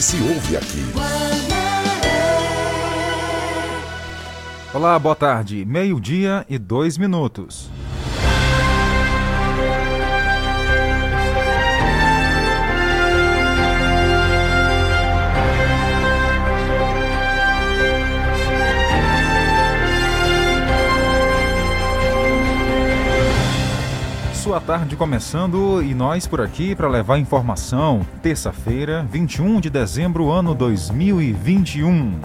Se ouve aqui. Olá, boa tarde. Meio-dia e dois minutos. Sua tarde começando e nós por aqui para levar informação. Terça-feira, 21 de dezembro, ano 2021.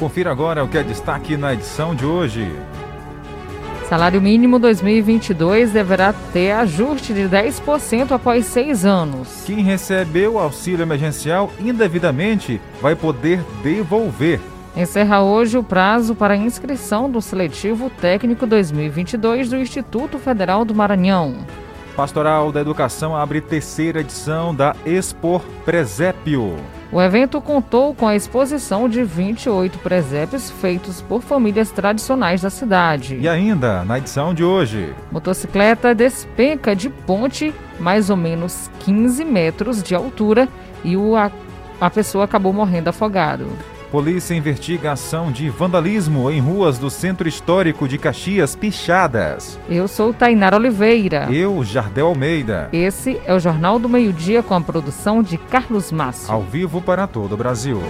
Confira agora o que é destaque na edição de hoje. Salário mínimo 2022 deverá ter ajuste de 10% após seis anos. Quem recebeu auxílio emergencial indevidamente vai poder devolver. Encerra hoje o prazo para inscrição do seletivo técnico 2022 do Instituto Federal do Maranhão. Pastoral da Educação abre terceira edição da Expor Presépio. O evento contou com a exposição de 28 presépios feitos por famílias tradicionais da cidade. E ainda, na edição de hoje, motocicleta despenca de ponte mais ou menos 15 metros de altura e o, a, a pessoa acabou morrendo afogado. Polícia investiga ação de vandalismo em ruas do Centro Histórico de Caxias Pichadas. Eu sou Tainara Oliveira. Eu, Jardel Almeida. Esse é o Jornal do Meio-Dia com a produção de Carlos Márcio. Ao vivo para todo o Brasil.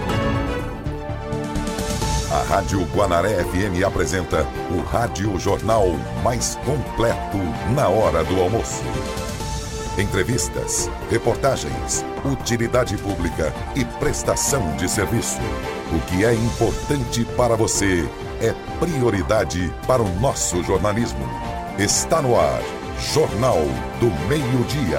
A Rádio Guanaré FM apresenta o Rádio Jornal mais completo na hora do almoço. Entrevistas, reportagens, utilidade pública e prestação de serviço. O que é importante para você é prioridade para o nosso jornalismo. Está no ar, Jornal do Meio-Dia.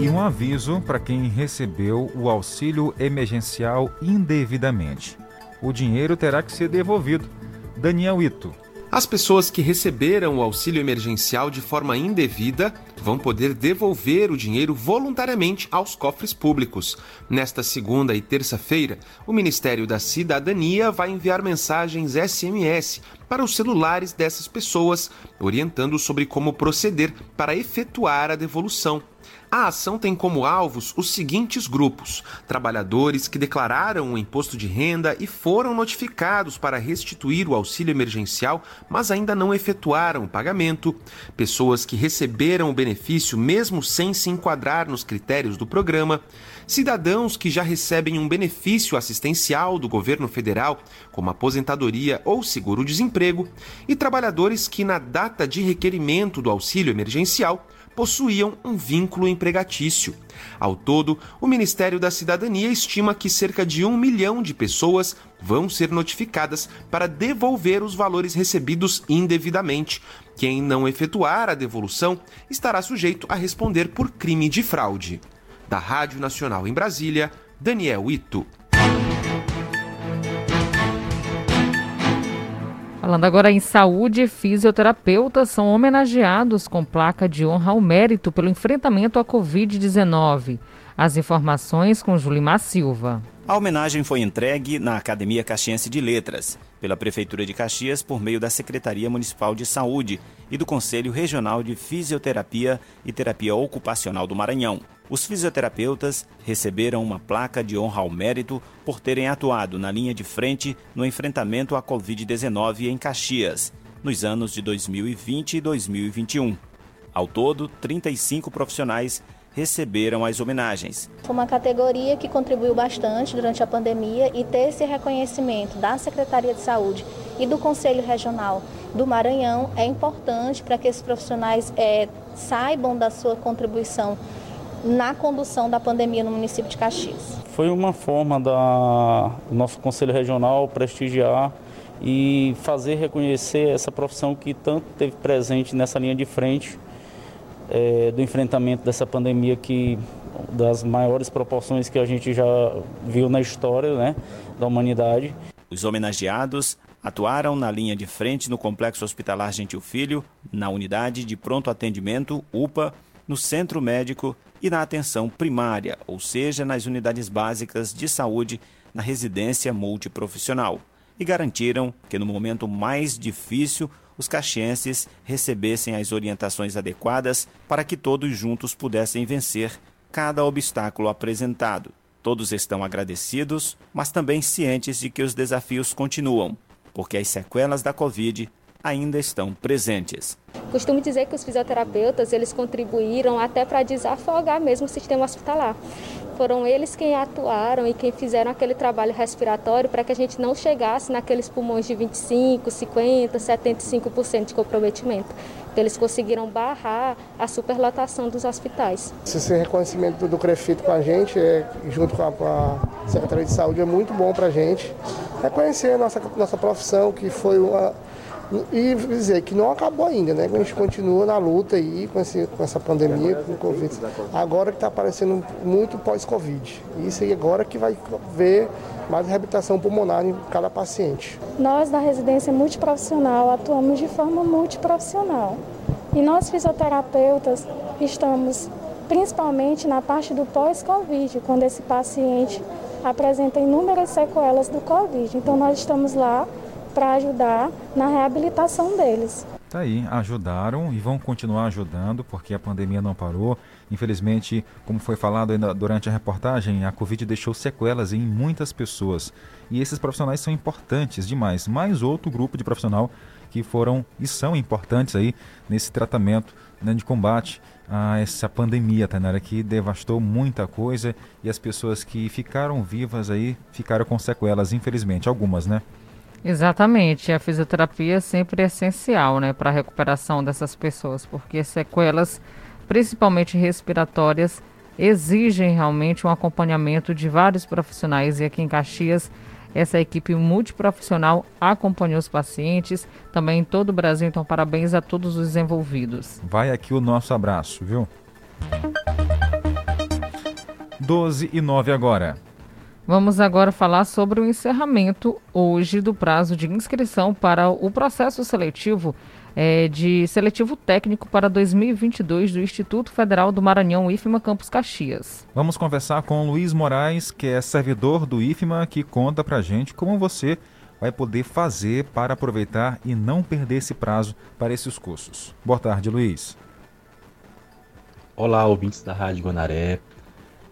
E um aviso para quem recebeu o auxílio emergencial indevidamente. O dinheiro terá que ser devolvido. Daniel Ito, as pessoas que receberam o auxílio emergencial de forma indevida vão poder devolver o dinheiro voluntariamente aos cofres públicos. Nesta segunda e terça-feira, o Ministério da Cidadania vai enviar mensagens SMS para os celulares dessas pessoas, orientando sobre como proceder para efetuar a devolução. A ação tem como alvos os seguintes grupos: trabalhadores que declararam o imposto de renda e foram notificados para restituir o auxílio emergencial, mas ainda não efetuaram o pagamento, pessoas que receberam o benefício mesmo sem se enquadrar nos critérios do programa, cidadãos que já recebem um benefício assistencial do governo federal, como aposentadoria ou seguro-desemprego, e trabalhadores que, na data de requerimento do auxílio emergencial, possuíam um vínculo empregatício. Ao todo, o Ministério da Cidadania estima que cerca de um milhão de pessoas vão ser notificadas para devolver os valores recebidos indevidamente. Quem não efetuar a devolução estará sujeito a responder por crime de fraude. Da Rádio Nacional em Brasília, Daniel Ito. Falando agora em saúde, fisioterapeutas são homenageados com placa de honra ao mérito pelo enfrentamento à Covid-19. As informações com Julimar Silva. A homenagem foi entregue na Academia Caxiense de Letras, pela Prefeitura de Caxias por meio da Secretaria Municipal de Saúde e do Conselho Regional de Fisioterapia e Terapia Ocupacional do Maranhão. Os fisioterapeutas receberam uma placa de honra ao mérito por terem atuado na linha de frente no enfrentamento à Covid-19 em Caxias, nos anos de 2020 e 2021. Ao todo, 35 profissionais receberam as homenagens. Foi uma categoria que contribuiu bastante durante a pandemia e ter esse reconhecimento da Secretaria de Saúde e do Conselho Regional do Maranhão é importante para que esses profissionais é, saibam da sua contribuição na condução da pandemia no município de Caxias. Foi uma forma da do nosso Conselho Regional prestigiar e fazer reconhecer essa profissão que tanto teve presente nessa linha de frente é, do enfrentamento dessa pandemia que das maiores proporções que a gente já viu na história né, da humanidade. Os homenageados atuaram na linha de frente no Complexo Hospitalar Gentil Filho, na unidade de pronto atendimento UPA, no Centro Médico e na atenção primária, ou seja, nas unidades básicas de saúde na residência multiprofissional. E garantiram que no momento mais difícil os caxienses recebessem as orientações adequadas para que todos juntos pudessem vencer cada obstáculo apresentado. Todos estão agradecidos, mas também cientes de que os desafios continuam, porque as sequelas da Covid ainda estão presentes. Costumo dizer que os fisioterapeutas eles contribuíram até para desafogar mesmo o sistema hospitalar. Foram eles quem atuaram e quem fizeram aquele trabalho respiratório para que a gente não chegasse naqueles pulmões de 25, 50, 75% de comprometimento. Então, eles conseguiram barrar a superlotação dos hospitais. Esse reconhecimento do CREFIT com a gente, é, junto com a, com a Secretaria de Saúde, é muito bom para a gente. Reconhecer a nossa, nossa profissão, que foi uma, e dizer que não acabou ainda, né? A gente continua na luta aí com, esse, com essa pandemia, com o Covid. Agora que está aparecendo muito pós-Covid. Isso aí agora que vai ver mais reabilitação pulmonar em cada paciente. Nós da residência multiprofissional atuamos de forma multiprofissional. E nós fisioterapeutas estamos principalmente na parte do pós-Covid, quando esse paciente apresenta inúmeras sequelas do Covid. Então nós estamos lá para ajudar na reabilitação deles. Tá aí, ajudaram e vão continuar ajudando porque a pandemia não parou. Infelizmente, como foi falado durante a reportagem, a Covid deixou sequelas em muitas pessoas. E esses profissionais são importantes demais. Mais outro grupo de profissional que foram e são importantes aí nesse tratamento né, de combate a essa pandemia, Tainara, que devastou muita coisa e as pessoas que ficaram vivas aí ficaram com sequelas, infelizmente, algumas, né? Exatamente, a fisioterapia sempre é essencial, né, para a recuperação dessas pessoas, porque sequelas, principalmente respiratórias, exigem realmente um acompanhamento de vários profissionais e aqui em Caxias essa equipe multiprofissional acompanhou os pacientes, também em todo o Brasil, então parabéns a todos os envolvidos. Vai aqui o nosso abraço, viu? 12 e 9 agora. Vamos agora falar sobre o encerramento hoje do prazo de inscrição para o processo seletivo é, de seletivo técnico para 2022 do Instituto Federal do Maranhão IFMA Campus Caxias. Vamos conversar com Luiz Moraes, que é servidor do IFMA, que conta para gente como você vai poder fazer para aproveitar e não perder esse prazo para esses cursos. Boa tarde, Luiz. Olá, ouvintes da Rádio Guanaré.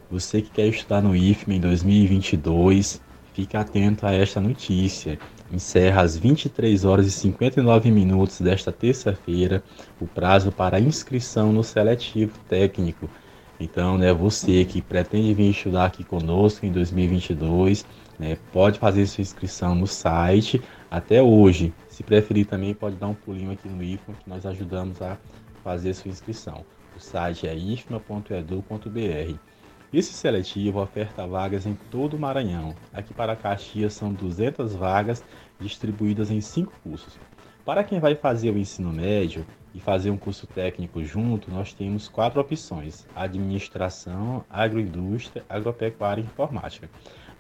Você que quer estudar no IFMA em 2022, fique atento a esta notícia. Encerra às 23 horas e 59 minutos desta terça-feira o prazo para inscrição no seletivo técnico. Então, né, você que pretende vir estudar aqui conosco em 2022, né, pode fazer sua inscrição no site até hoje. Se preferir também pode dar um pulinho aqui no IFMA que nós ajudamos a fazer sua inscrição. O site é ifma.edu.br. Esse seletivo oferta vagas em todo o Maranhão. Aqui para Caxias são 200 vagas distribuídas em cinco cursos. Para quem vai fazer o ensino médio e fazer um curso técnico junto, nós temos quatro opções: administração, agroindústria, agropecuária e informática.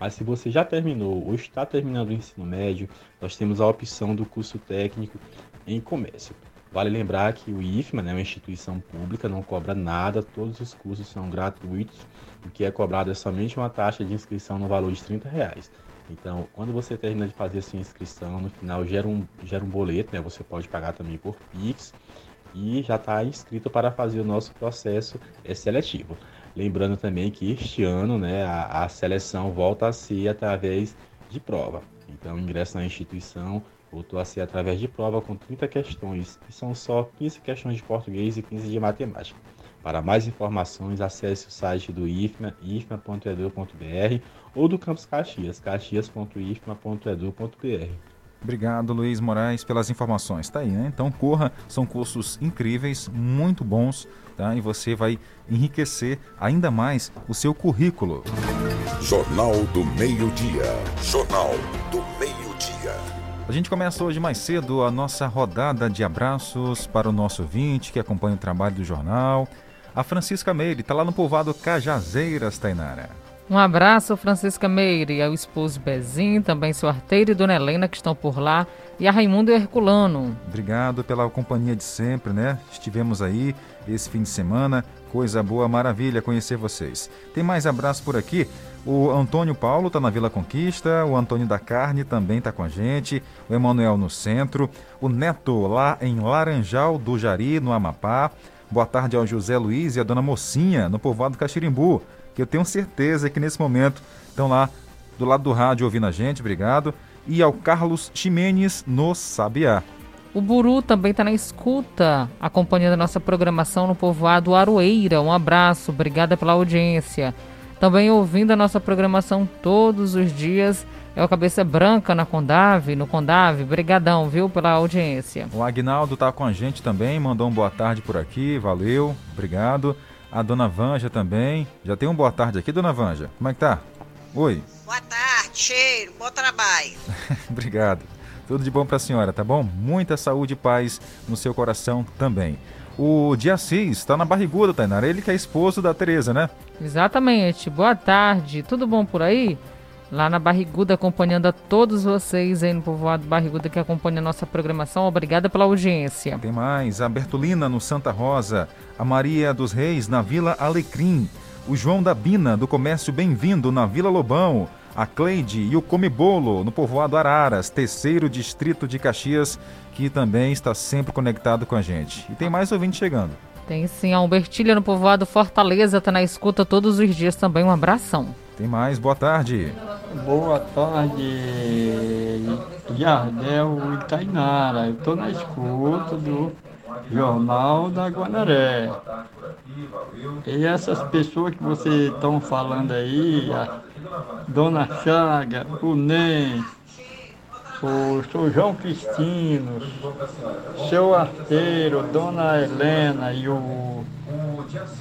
Mas se você já terminou ou está terminando o ensino médio, nós temos a opção do curso técnico em comércio. Vale lembrar que o IFMA né, é uma instituição pública, não cobra nada, todos os cursos são gratuitos, o que é cobrado é somente uma taxa de inscrição no valor de 30 reais. Então, quando você termina de fazer sua inscrição, no final gera um, gera um boleto, né? Você pode pagar também por Pix e já está inscrito para fazer o nosso processo é, seletivo. Lembrando também que este ano né, a, a seleção volta a ser através de prova. Então, ingresso na instituição voltou a ser através de prova com 30 questões, e são só 15 questões de português e 15 de matemática. Para mais informações, acesse o site do IFMA, ifma.edu.br ou do Campus Caxias, caxias.ifma.edu.br. Obrigado, Luiz Moraes, pelas informações. Tá aí, né? Então corra, são cursos incríveis, muito bons, tá? E você vai enriquecer ainda mais o seu currículo. Jornal do Meio-Dia. Jornal do Meio-Dia. A gente começa hoje mais cedo a nossa rodada de abraços para o nosso ouvinte que acompanha o trabalho do jornal. A Francisca Meire está lá no povoado Cajazeiras, Tainara. Um abraço, Francisca Meire, ao esposo Bezinho, também seu arteiro e Dona Helena que estão por lá, e a Raimundo Herculano. Obrigado pela companhia de sempre, né? Estivemos aí esse fim de semana, coisa boa, maravilha conhecer vocês. Tem mais abraço por aqui. O Antônio Paulo está na Vila Conquista, o Antônio da Carne também está com a gente, o Emanuel no centro, o Neto lá em Laranjal do Jari, no Amapá. Boa tarde ao José Luiz e a Dona Mocinha, no povoado Caxirimbu que eu tenho certeza que nesse momento estão lá do lado do rádio ouvindo a gente, obrigado. E ao Carlos Ximenes no Sabiá. O Buru também está na escuta, acompanhando a nossa programação no povoado Aroeira. Um abraço, obrigada pela audiência. Também ouvindo a nossa programação todos os dias é o Cabeça Branca na Condave, no Condave. Brigadão, viu, pela audiência. O Agnaldo está com a gente também, mandou um boa tarde por aqui, valeu, obrigado. A dona Vanja também. Já tem um boa tarde aqui, dona Vanja. Como é que tá? Oi. Boa tarde, cheiro, bom trabalho. Obrigado. Tudo de bom para a senhora, tá bom? Muita saúde e paz no seu coração também. O Diacis está na barriguda, Tainara. Ele que é esposo da Tereza, né? Exatamente. Boa tarde. Tudo bom por aí? Lá na Barriguda, acompanhando a todos vocês aí no povoado Barriguda que acompanha a nossa programação. Obrigada pela audiência. Tem mais, a Bertolina no Santa Rosa, a Maria dos Reis na Vila Alecrim, o João da Bina do Comércio Bem-vindo na Vila Lobão, a Cleide e o Come Bolo no povoado Araras, terceiro distrito de Caxias, que também está sempre conectado com a gente. E tem mais ouvinte chegando. Tem sim, a Humbertilha no povoado Fortaleza está na escuta todos os dias também. Um abração. Tem mais, boa tarde. Boa tarde, Jardel e Tainara. Eu estou na escuta do Jornal da Guanaré. E essas pessoas que vocês estão falando aí, a Dona Chaga, o NEM, o João Cristino, seu arteiro, Dona Helena e o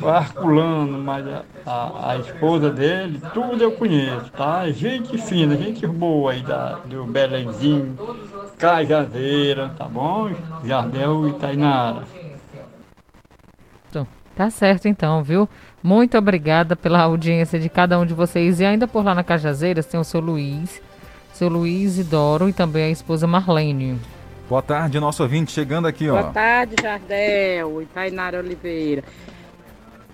Arculano, mas a, a, a, esposa dele, tudo eu conheço, tá? Gente fina, gente boa aí da, do Belenzinho, Cajazeira, tá bom? Jardel e Tainara. Então, tá certo então, viu? Muito obrigada pela audiência de cada um de vocês. E ainda por lá na Cajazeiras tem o seu Luiz, seu Luiz Idoro e também a esposa Marlene. Boa tarde, nosso ouvinte chegando aqui, ó. Boa tarde, Jardel e Tainara Oliveira.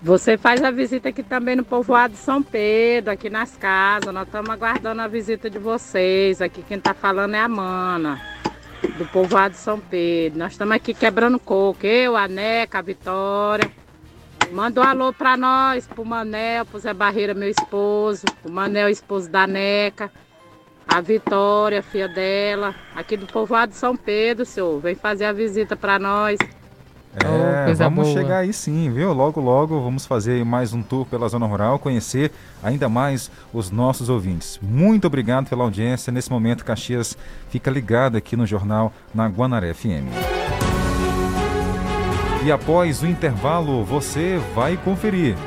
Você faz a visita aqui também no povoado de São Pedro, aqui nas casas. Nós estamos aguardando a visita de vocês. Aqui quem está falando é a Mana, do povoado de São Pedro. Nós estamos aqui quebrando coco. Eu, a Neca, a Vitória. Manda um alô para nós, pro Manel, pro Zé Barreira, meu esposo. O Manel, esposo da Neca. A Vitória, filha dela. Aqui do povoado de São Pedro, senhor. Vem fazer a visita para nós. É, oh, vamos boa. chegar aí sim, viu? Logo, logo vamos fazer mais um tour pela zona rural, conhecer ainda mais os nossos ouvintes. Muito obrigado pela audiência. Nesse momento, Caxias fica ligado aqui no jornal na Guanaré FM. E após o intervalo, você vai conferir.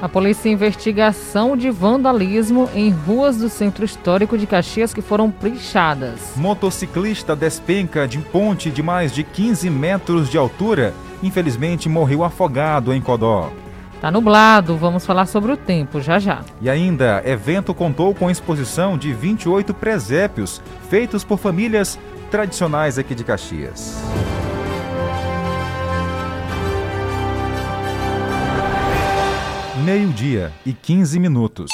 A polícia investiga ação de vandalismo em ruas do centro histórico de Caxias que foram pichadas. Motociclista despenca de ponte de mais de 15 metros de altura. Infelizmente morreu afogado em Codó. Tá nublado, vamos falar sobre o tempo já já. E ainda, evento contou com exposição de 28 presépios feitos por famílias tradicionais aqui de Caxias. Meio-dia e 15 minutos.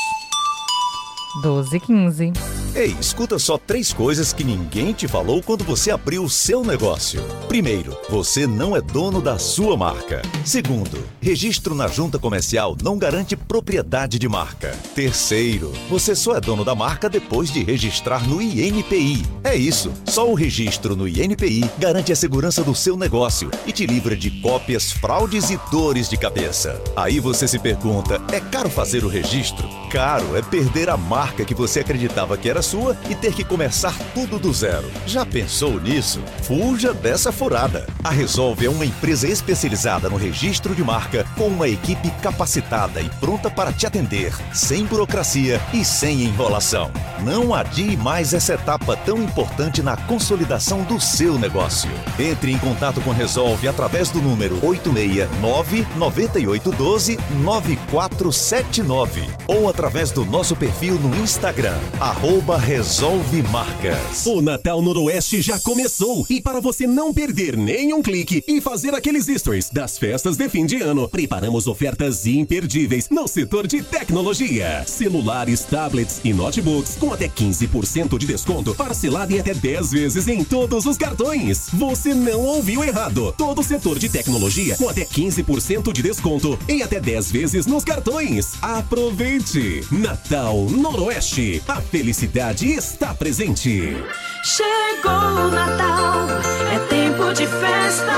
12 e 15. Ei, escuta só três coisas que ninguém te falou quando você abriu o seu negócio. Primeiro, você não é dono da sua marca. Segundo, registro na junta comercial não garante propriedade de marca. Terceiro, você só é dono da marca depois de registrar no INPI. É isso, só o registro no INPI garante a segurança do seu negócio e te livra de cópias, fraudes e dores de cabeça. Aí você se pergunta: é caro fazer o registro? Caro é perder a marca que você acreditava que era a sua e ter que começar tudo do zero. Já pensou nisso? Fuja dessa furada. A Resolve é uma empresa especializada no registro de marca com uma equipe capacitada e pronta para te atender, sem burocracia e sem enrolação. Não adie mais essa etapa tão importante na consolidação do seu negócio. Entre em contato com Resolve através do número 869 9812 9479 ou através do nosso perfil no Instagram, arroba Resolve Marcas. O Natal Noroeste já começou e para você não perder nenhum clique e fazer aqueles stories das festas de fim de ano, preparamos ofertas imperdíveis no setor de tecnologia. Celulares, tablets e notebooks com até 15% de desconto, parcelado em até 10 vezes em todos os cartões. Você não ouviu errado. Todo o setor de tecnologia com até 15% de desconto em até 10 vezes nos cartões. Aproveite! Natal Noroeste. A felicidade está presente. Chegou o Natal, é tempo de festa,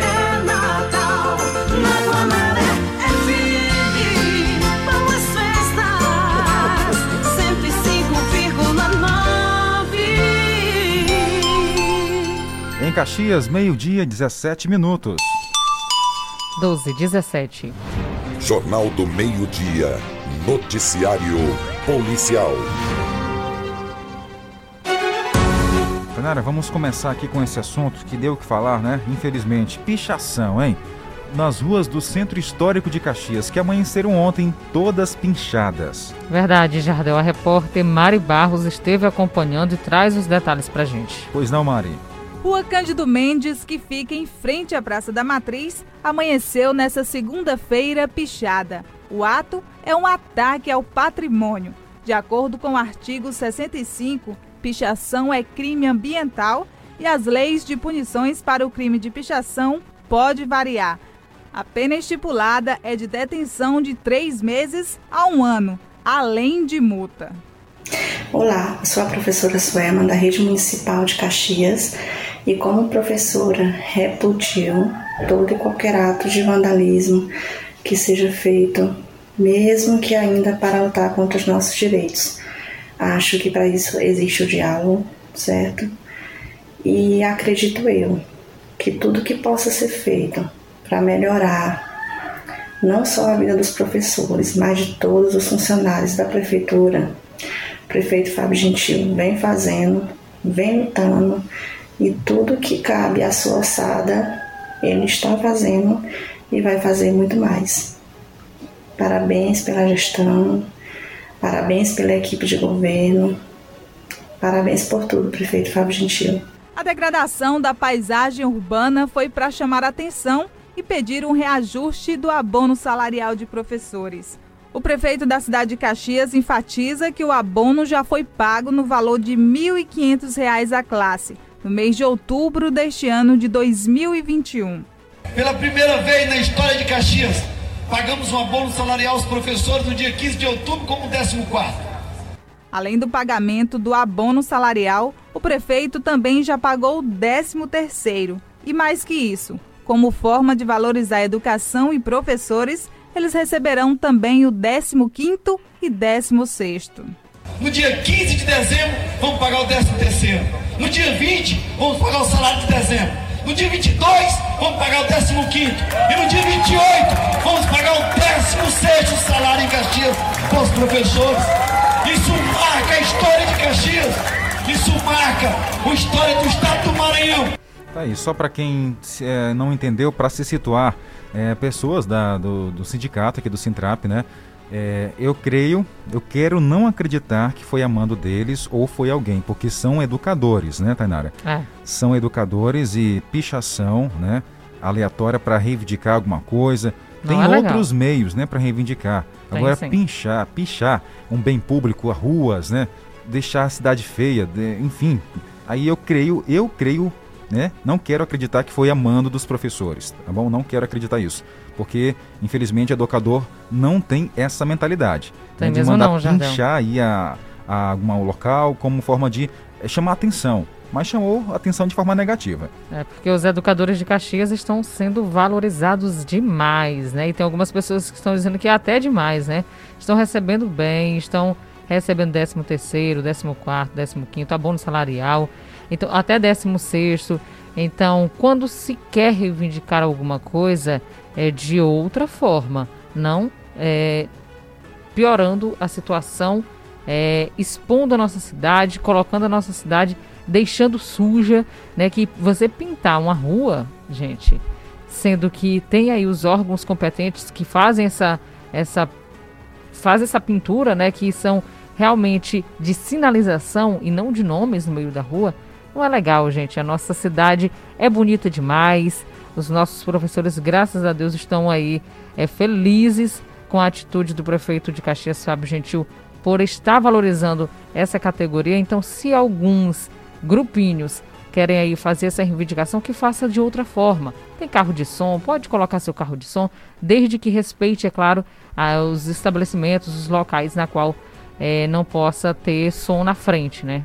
é Natal. Na Guamaré FM, boas festas, 105,9. Em Caxias, meio-dia, 17 minutos. 12, 17. Jornal do Meio-Dia. Noticiário Policial. Tainara, vamos começar aqui com esse assunto que deu o que falar, né? Infelizmente, pichação, hein? Nas ruas do Centro Histórico de Caxias, que amanheceram ontem todas pinchadas. Verdade, Jardel. A repórter Mari Barros esteve acompanhando e traz os detalhes pra gente. Pois não, Mari? Rua Cândido Mendes, que fica em frente à Praça da Matriz, amanheceu nessa segunda-feira pichada. O ato é um ataque ao patrimônio. De acordo com o artigo 65, pichação é crime ambiental e as leis de punições para o crime de pichação pode variar. A pena estipulada é de detenção de três meses a um ano, além de multa. Olá, sou a professora Suema da Rede Municipal de Caxias e como professora repudio todo e qualquer ato de vandalismo que seja feito, mesmo que ainda para lutar contra os nossos direitos. Acho que para isso existe o diálogo, certo? E acredito eu que tudo que possa ser feito para melhorar não só a vida dos professores, mas de todos os funcionários da prefeitura, o prefeito Fábio Gentil vem fazendo, vem lutando e tudo que cabe à sua alçada ele está fazendo e vai fazer muito mais. Parabéns pela gestão, parabéns pela equipe de governo, parabéns por tudo, prefeito Fábio Gentil. A degradação da paisagem urbana foi para chamar a atenção e pedir um reajuste do abono salarial de professores. O prefeito da cidade de Caxias enfatiza que o abono já foi pago no valor de R$ 1.500 a classe, no mês de outubro deste ano de 2021. Pela primeira vez na história de Caxias, pagamos um abono salarial aos professores no dia 15 de outubro como 14 Além do pagamento do abono salarial, o prefeito também já pagou o 13º. E mais que isso, como forma de valorizar a educação e professores, eles receberão também o 15º e 16º. No dia 15 de dezembro, vamos pagar o 13º. No dia 20, vamos pagar o salário de dezembro. No dia 22, vamos pagar o 15º. E no dia 28, vamos pagar o 16º salário em Caxias para os professores. Isso marca a história de Caxias. Isso marca a história do estado do Maranhão. Tá aí, só para quem é, não entendeu, para se situar, é, pessoas da, do, do, sindicato aqui do Sintrap, né? É, eu creio, eu quero não acreditar que foi a mando deles ou foi alguém, porque são educadores, né, Tainara? É. São educadores e pichação, né? Aleatória para reivindicar alguma coisa. Tem é outros meios, né, para reivindicar. Tem, Agora, sim. pinchar, pichar um bem público, ruas, né? Deixar a cidade feia, de- enfim. Aí eu creio, eu creio né? Não quero acreditar que foi a mando dos professores, tá bom? Não quero acreditar isso, porque infelizmente o educador não tem essa mentalidade Tem né? de mesmo mandar não, Jardel. pinchar aí a, a, algum local como forma de eh, chamar atenção, mas chamou atenção de forma negativa. É porque os educadores de Caxias estão sendo valorizados demais, né? E tem algumas pessoas que estão dizendo que é até demais, né? Estão recebendo bem, estão recebendo 13 terceiro, 14 quarto, 15 quinto, abono salarial, então até 16 sexto. Então, quando se quer reivindicar alguma coisa, é de outra forma, não é, piorando a situação, é, expondo a nossa cidade, colocando a nossa cidade, deixando suja, né? Que você pintar uma rua, gente, sendo que tem aí os órgãos competentes que fazem essa essa faz essa pintura, né, que são realmente de sinalização e não de nomes no meio da rua, não é legal, gente. A nossa cidade é bonita demais. Os nossos professores, graças a Deus, estão aí é, felizes com a atitude do prefeito de Caxias, Fábio Gentil, por estar valorizando essa categoria. Então, se alguns grupinhos querem aí fazer essa reivindicação, que faça de outra forma. Tem carro de som, pode colocar seu carro de som, desde que respeite, é claro, os estabelecimentos, os locais na qual é, não possa ter som na frente, né?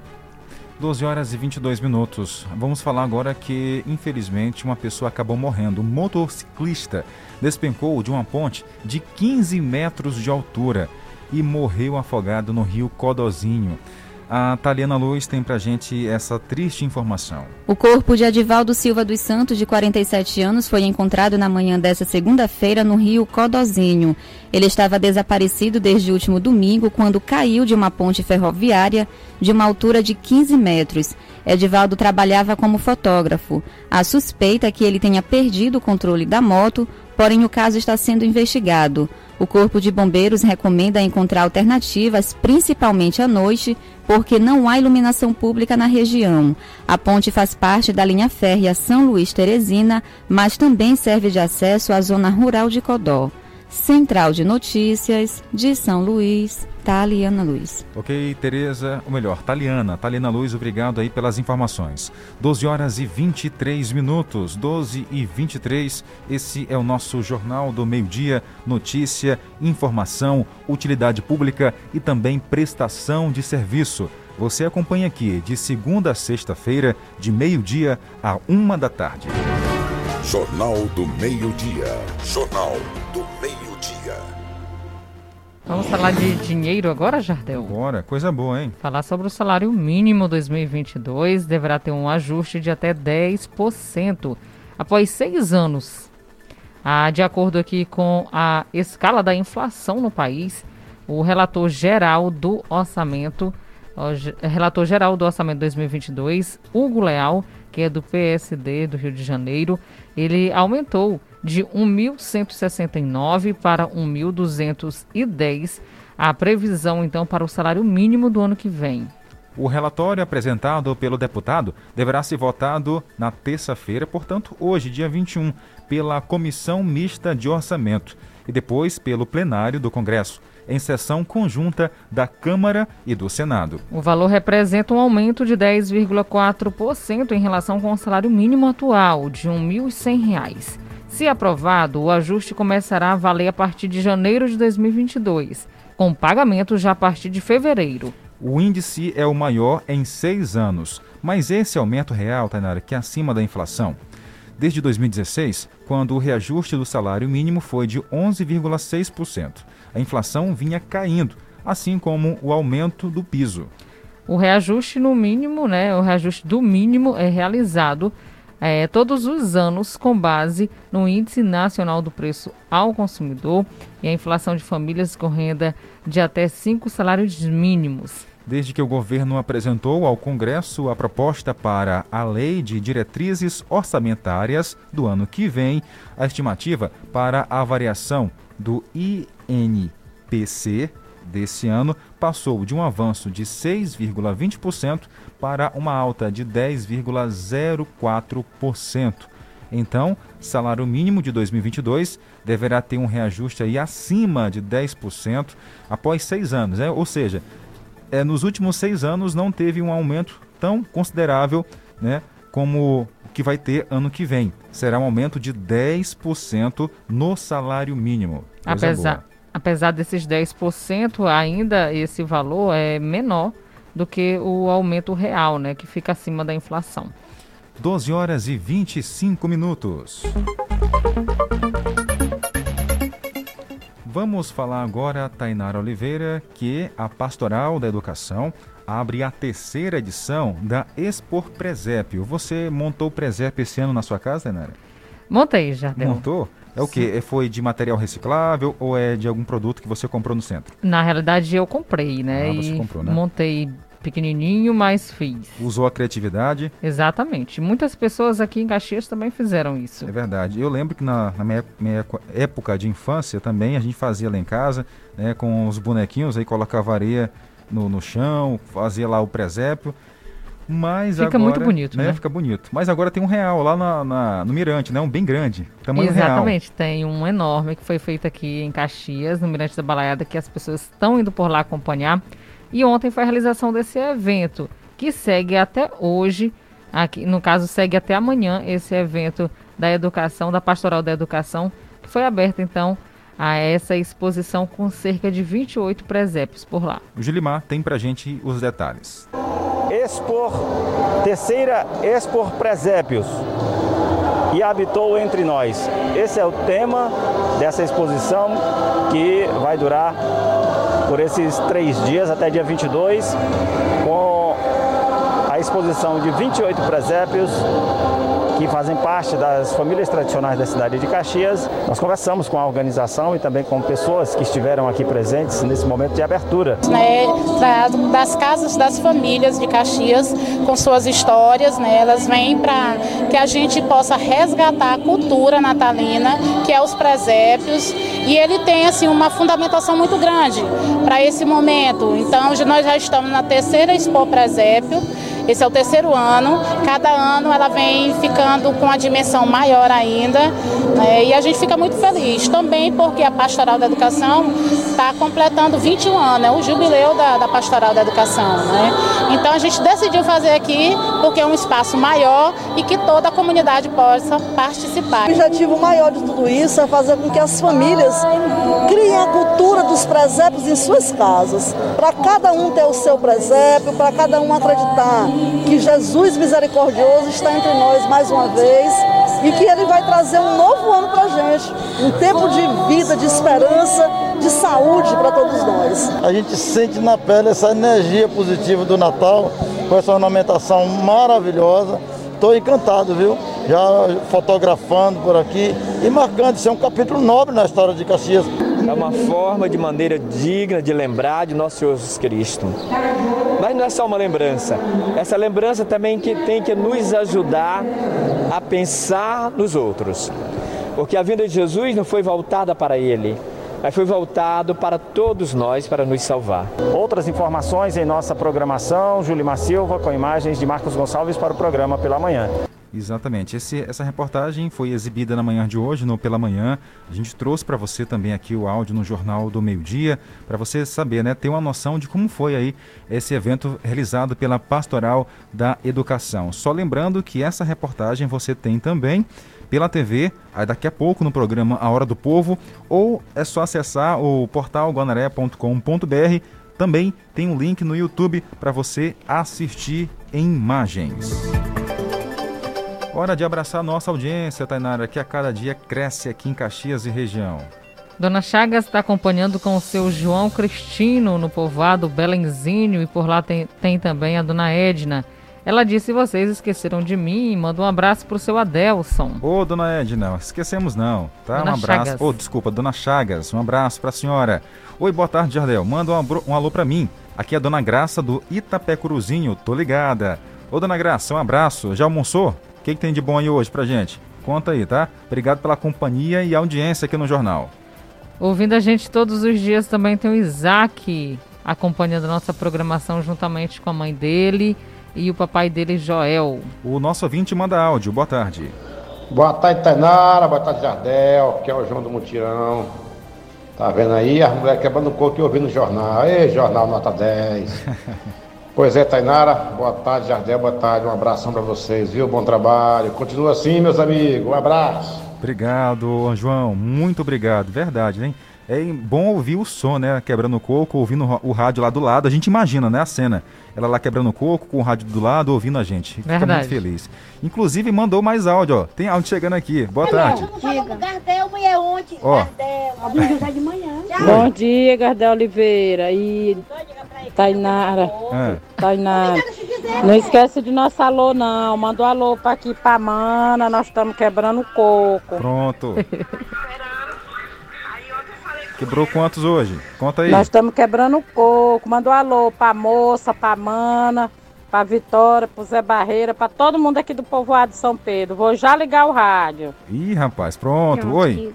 12 horas e 22 minutos. Vamos falar agora que, infelizmente, uma pessoa acabou morrendo. Um motociclista despencou de uma ponte de 15 metros de altura e morreu afogado no rio Codozinho. A Taliana Luz tem pra gente essa triste informação. O corpo de Adivaldo Silva dos Santos, de 47 anos, foi encontrado na manhã desta segunda-feira no rio Codozinho. Ele estava desaparecido desde o último domingo, quando caiu de uma ponte ferroviária de uma altura de 15 metros. Edivaldo trabalhava como fotógrafo. A suspeita é que ele tenha perdido o controle da moto, porém o caso está sendo investigado. O Corpo de Bombeiros recomenda encontrar alternativas, principalmente à noite, porque não há iluminação pública na região. A ponte faz parte da linha férrea São Luís Teresina, mas também serve de acesso à zona rural de Codó. Central de Notícias de São Luís, Taliana Luz. Ok, Tereza, ou melhor, Taliana. Taliana Luz, obrigado aí pelas informações. 12 horas e 23 minutos, 12 e 23. Esse é o nosso Jornal do Meio-Dia. Notícia, informação, utilidade pública e também prestação de serviço. Você acompanha aqui de segunda a sexta-feira, de meio-dia a uma da tarde. Jornal do Meio-Dia. Jornal do Meio-Dia. Vamos falar de dinheiro agora, Jardel? Agora, coisa boa, hein? Falar sobre o salário mínimo 2022 deverá ter um ajuste de até 10% após seis anos. Ah, de acordo aqui com a escala da inflação no país, o relator geral do orçamento, o relator geral do orçamento 2022, Hugo Leal, que é do PSD do Rio de Janeiro, ele aumentou de 1.169 para 1.210 a previsão então para o salário mínimo do ano que vem. O relatório apresentado pelo deputado deverá ser votado na terça-feira, portanto, hoje, dia 21, pela Comissão Mista de Orçamento e depois pelo plenário do Congresso, em sessão conjunta da Câmara e do Senado. O valor representa um aumento de 10,4% em relação com o salário mínimo atual, de R$ 1.100. Se aprovado, o ajuste começará a valer a partir de janeiro de 2022, com pagamento já a partir de fevereiro. O índice é o maior em seis anos, mas esse aumento real, Tainara, que é acima da inflação. Desde 2016, quando o reajuste do salário mínimo foi de 11,6%. A inflação vinha caindo, assim como o aumento do piso. O reajuste no mínimo, né, o reajuste do mínimo é realizado é, todos os anos com base no Índice Nacional do Preço ao Consumidor e a inflação de famílias com renda de até cinco salários mínimos. Desde que o governo apresentou ao Congresso a proposta para a Lei de Diretrizes Orçamentárias do ano que vem, a estimativa para a variação do INPC desse ano passou de um avanço de 6,20% para uma alta de 10,04%. Então, salário mínimo de 2022 deverá ter um reajuste aí acima de 10% após seis anos, né? ou seja, é, nos últimos seis anos não teve um aumento tão considerável né, como o que vai ter ano que vem. Será um aumento de 10% no salário mínimo. Apesar, apesar desses 10%, ainda esse valor é menor do que o aumento real, né, que fica acima da inflação. 12 horas e 25 minutos. Vamos falar agora, Tainara Oliveira, que a Pastoral da Educação abre a terceira edição da Expor Presépio. Você montou o presépio esse ano na sua casa, Tainara? Montei, já. Montou? É o quê? Foi de material reciclável ou é de algum produto que você comprou no centro? Na realidade, eu comprei, né? Ah, você comprou, né? Montei pequenininho, mas fiz. Usou a criatividade? Exatamente. Muitas pessoas aqui em Caxias também fizeram isso. É verdade. Eu lembro que na, na minha, minha, época de infância também a gente fazia lá em casa, né, com os bonequinhos, aí colocava areia no, no chão, fazia lá o presépio. Mas Fica agora, muito bonito, né? Fica bonito. Mas agora tem um real lá na, na, no Mirante, né? Um bem grande. Tamanho Exatamente. Real. Tem um enorme que foi feito aqui em Caxias, no Mirante da Balaiada, que as pessoas estão indo por lá acompanhar. E ontem foi a realização desse evento, que segue até hoje, aqui, no caso, segue até amanhã, esse evento da educação, da Pastoral da Educação, que foi aberto então a essa exposição com cerca de 28 presépios por lá. O Gilimar tem pra gente os detalhes. Expor, terceira Expor Presépios e habitou entre nós. Esse é o tema dessa exposição que vai durar por esses três dias até dia 22, com a exposição de 28 presépios que fazem parte das famílias tradicionais da cidade de Caxias. Nós conversamos com a organização e também com pessoas que estiveram aqui presentes nesse momento de abertura. Né, das casas das famílias de Caxias, com suas histórias, né, elas vêm para que a gente possa resgatar a cultura natalina, que é os presépios, e ele tem assim uma fundamentação muito grande para esse momento. Então, nós já estamos na terceira Expo Presépio. Esse é o terceiro ano. Cada ano ela vem ficando com a dimensão maior ainda. Né? E a gente fica muito feliz. Também porque a Pastoral da Educação está completando 21 anos, é o jubileu da, da Pastoral da Educação. Né? Então a gente decidiu fazer aqui porque é um espaço maior e que toda a comunidade possa participar. O objetivo maior de tudo isso é fazer com que as famílias criem a cultura dos presépios em suas casas. Para cada um ter o seu presépio, para cada um acreditar que Jesus misericordioso está entre nós mais uma vez e que ele vai trazer um novo ano para a gente, um tempo de vida, de esperança, de saúde para todos nós. A gente sente na pele essa energia positiva do Natal, com essa ornamentação maravilhosa. Estou encantado, viu? Já fotografando por aqui e marcando. Isso é um capítulo nobre na história de Caxias. É uma forma de maneira digna de lembrar de nosso Senhor Jesus Cristo. Mas não é só uma lembrança. Essa lembrança também que tem que nos ajudar a pensar nos outros. Porque a vinda de Jesus não foi voltada para ele, mas foi voltado para todos nós para nos salvar. Outras informações em nossa programação, Julimar Silva com imagens de Marcos Gonçalves para o programa Pela Manhã. Exatamente. Esse, essa reportagem foi exibida na manhã de hoje, no Pela Manhã. A gente trouxe para você também aqui o áudio no Jornal do Meio Dia, para você saber, né, ter uma noção de como foi aí esse evento realizado pela Pastoral da Educação. Só lembrando que essa reportagem você tem também pela TV, daqui a pouco no programa A Hora do Povo, ou é só acessar o portal guanaré.com.br. Também tem um link no YouTube para você assistir em imagens. Hora de abraçar nossa audiência, Tainara, que a cada dia cresce aqui em Caxias e região. Dona Chagas está acompanhando com o seu João Cristino no povoado Belenzinho e por lá tem, tem também a Dona Edna. Ela disse: vocês esqueceram de mim e manda um abraço pro seu Adelson. Ô, dona Edna, esquecemos não, tá? Dona um abraço. Ô, oh, desculpa, dona Chagas, um abraço pra senhora. Oi, boa tarde, Jardel. Manda um, um alô pra mim. Aqui é a dona Graça do Itapé Curuzinho, tô ligada. Ô, dona Graça, um abraço. Já almoçou? O que, que tem de bom aí hoje pra gente? Conta aí, tá? Obrigado pela companhia e audiência aqui no jornal. Ouvindo a gente todos os dias também tem o Isaac acompanhando a nossa programação juntamente com a mãe dele e o papai dele, Joel. O nosso ouvinte manda áudio. Boa tarde. Boa tarde, Tainara. Boa tarde, Jardel. Que é o João do Mutirão. Tá vendo aí? As mulheres quebrando o coco e ouvindo o jornal. Ei, jornal nota 10. pois é, Tainara. Boa tarde, Jardel. Boa tarde. Um abração para vocês, viu? Bom trabalho. Continua assim, meus amigos. Um abraço. Obrigado, João. Muito obrigado. Verdade, hein? É bom ouvir o som, né? Quebrando o coco, ouvindo o rádio lá do lado. A gente imagina, né? A cena. Ela lá quebrando o coco, com o rádio do lado, ouvindo a gente. Fica Verdade. muito feliz. Inclusive, mandou mais áudio, ó. Tem áudio chegando aqui. Boa tarde. Gardel, mulher ontem. Ó. Gardel. Abriu já de manhã. Bom dia, Gardel Oliveira e Tainara. É. Tainara. Não esquece de nosso alô, não. Manda um alô pra aqui pra Mana, nós estamos quebrando o coco. Pronto. Quebrou quantos hoje? Conta aí. Nós estamos quebrando o coco. Manda um alô pra moça, pra Mana, pra Vitória, pro Zé Barreira, pra todo mundo aqui do povoado de São Pedro. Vou já ligar o rádio. Ih, rapaz, pronto. Oi.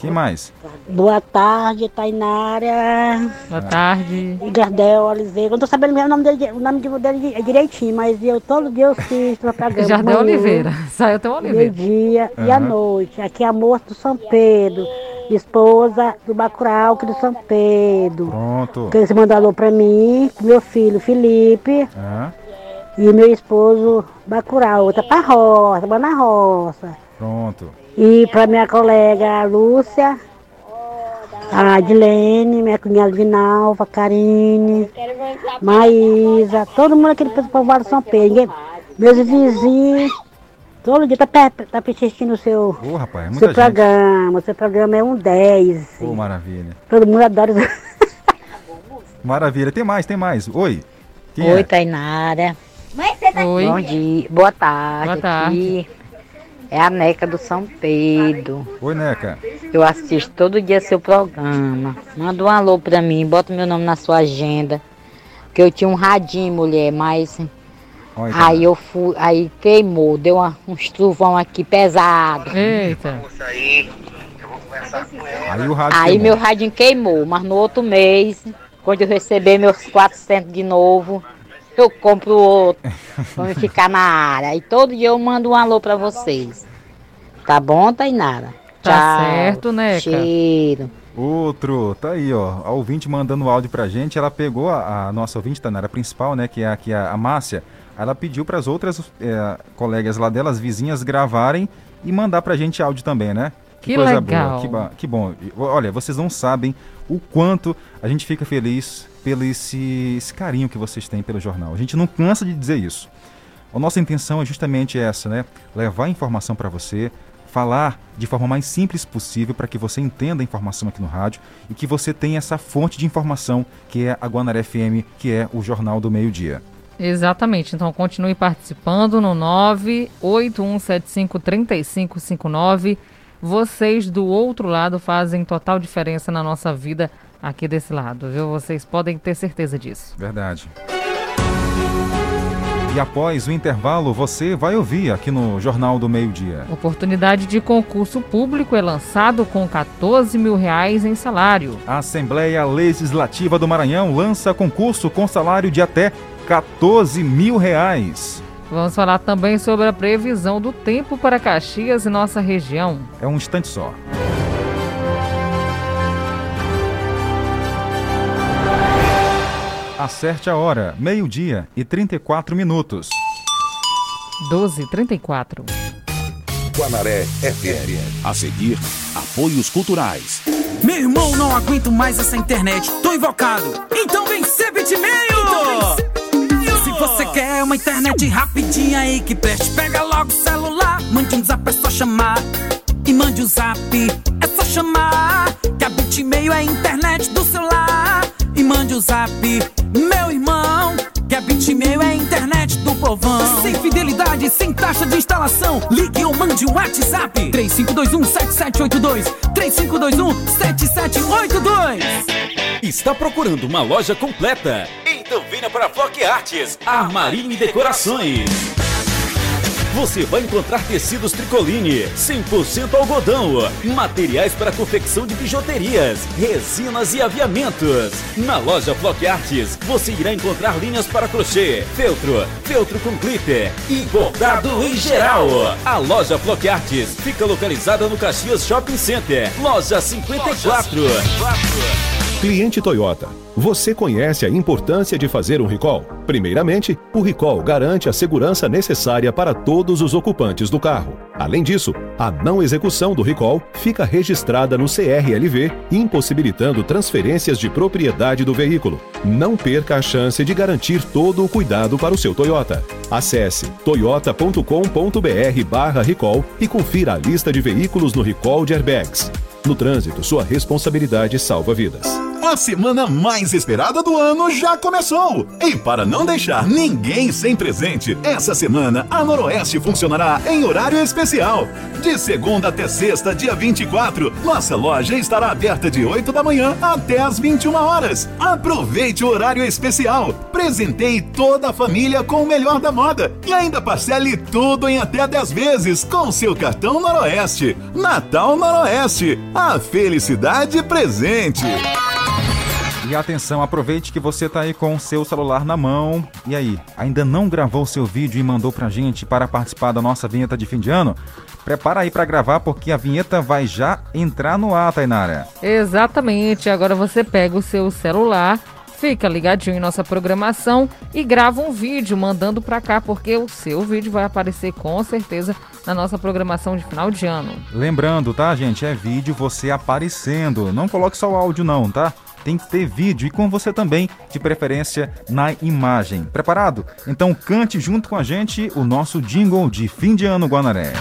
Quem mais? Boa tarde, Tainara. Boa tarde. Jardel Oliveira. Eu não tô sabendo mesmo o nome dele, o nome dele direitinho, mas eu todo dia eu o programa. Jardel Manhã, Oliveira. Saiu teu Oliveira. Meio-dia e à noite. Aqui é a moça do São Pedro. Esposa do Bacurau, aqui do São Pedro. Pronto. Que você mandou alô pra mim, meu filho Felipe Ah, e meu esposo Bacurau. Outra pra roça, na roça. pronto. E para minha colega Lúcia, a Adilene, minha cunhada Vinalva, Karine, Maísa, todo mundo aqui do povoado São Pedro. Ninguém- Meus vizinhos, todo dia tá, tá assistindo o seu, Ô, rapaz, é muita seu gente. programa. O seu programa é um 10. Ô, maravilha. Todo mundo adora. Maravilha. Tem mais, tem mais. Oi. Quem Oi, é? Tainara. Oi. Bom dia, boa tarde. Boa tarde. Aqui é a Neca do São Pedro. Oi, Neca. Eu assisto todo dia seu programa. Manda um alô pra mim, bota meu nome na sua agenda. Que eu tinha um radinho, mulher, mas Oi, aí eu fui, aí queimou, deu uma, uns trovão aqui pesado. Eita. Aí o rádio Aí meu radinho queimou, mas no outro mês, quando eu receber meus 400 de novo, eu compro outro pra ficar na área. E todo dia eu mando um alô pra vocês. Tá bom, Tainara? Tá Tchau. certo, Neca. Cheiro. Outro, tá aí, ó. A ouvinte mandando áudio pra gente. Ela pegou a, a nossa ouvinte, tá na área principal, né? Que é aqui a, a Márcia. Ela pediu para as outras é, colegas lá dela, as vizinhas, gravarem e mandar pra gente áudio também, né? Que legal. boa. Que, que bom. Olha, vocês não sabem o quanto a gente fica feliz pelo esse, esse carinho que vocês têm pelo jornal. A gente não cansa de dizer isso. A nossa intenção é justamente essa, né? Levar informação para você, falar de forma mais simples possível para que você entenda a informação aqui no rádio e que você tenha essa fonte de informação que é a Guanaré FM, que é o Jornal do Meio Dia. Exatamente. Então continue participando no 981753559. Vocês do outro lado fazem total diferença na nossa vida aqui desse lado, viu? Vocês podem ter certeza disso. Verdade. E após o intervalo, você vai ouvir aqui no Jornal do Meio Dia. Oportunidade de concurso público é lançado com 14 mil reais em salário. A Assembleia Legislativa do Maranhão lança concurso com salário de até 14 mil reais. Vamos falar também sobre a previsão do tempo para Caxias e nossa região. É um instante só. Acerte a hora, meio-dia e 34 minutos. 12h34. Guanaré FM. A seguir, apoios culturais. Meu irmão, não aguento mais essa internet. Tô invocado. Então vem ser bitmail! Se você quer uma internet rapidinha aí que preste, pega logo o celular. Mande um zap, é só chamar. E mande um zap, é só chamar. Que a Bitmail é a internet do celular. E mande um zap, a Bitmail é internet do povão. Sem fidelidade, sem taxa de instalação. Ligue ou mande um WhatsApp. 3521-7782. 3521-7782. Está procurando uma loja completa? Então venha para a Flock Artes, Armarinho e Decorações. Você vai encontrar tecidos tricoline, 100% algodão, materiais para confecção de bijuterias, resinas e aviamentos. Na loja Flock Artes, você irá encontrar linhas para crochê, feltro, feltro com glitter e bordado em geral. A loja Flock Artes fica localizada no Caxias Shopping Center, loja 54. Cliente Toyota, você conhece a importância de fazer um recall? Primeiramente, o recall garante a segurança necessária para todos os ocupantes do carro. Além disso, a não execução do recall fica registrada no CRLV, impossibilitando transferências de propriedade do veículo. Não perca a chance de garantir todo o cuidado para o seu Toyota. Acesse toyota.com.br barra recall e confira a lista de veículos no recall de airbags. No trânsito, sua responsabilidade salva vidas. A semana mais esperada do ano já começou! E para não deixar ninguém sem presente, essa semana a Noroeste funcionará em horário especial. De segunda até sexta, dia 24, nossa loja estará aberta de 8 da manhã até as 21 horas. Aproveite o horário especial, presenteie toda a família com o melhor da moda e ainda parcele tudo em até 10 vezes com seu cartão Noroeste. Natal Noroeste, a felicidade presente. E atenção, aproveite que você tá aí com o seu celular na mão. E aí, ainda não gravou seu vídeo e mandou pra gente para participar da nossa vinheta de fim de ano? Prepara aí para gravar porque a vinheta vai já entrar no ar, Tainara. Exatamente. Agora você pega o seu celular, fica ligadinho em nossa programação e grava um vídeo mandando para cá, porque o seu vídeo vai aparecer com certeza na nossa programação de final de ano. Lembrando, tá, gente? É vídeo você aparecendo. Não coloque só o áudio, não, tá? Tem que ter vídeo e com você também, de preferência na imagem. Preparado? Então cante junto com a gente o nosso jingle de fim de ano Guanaré.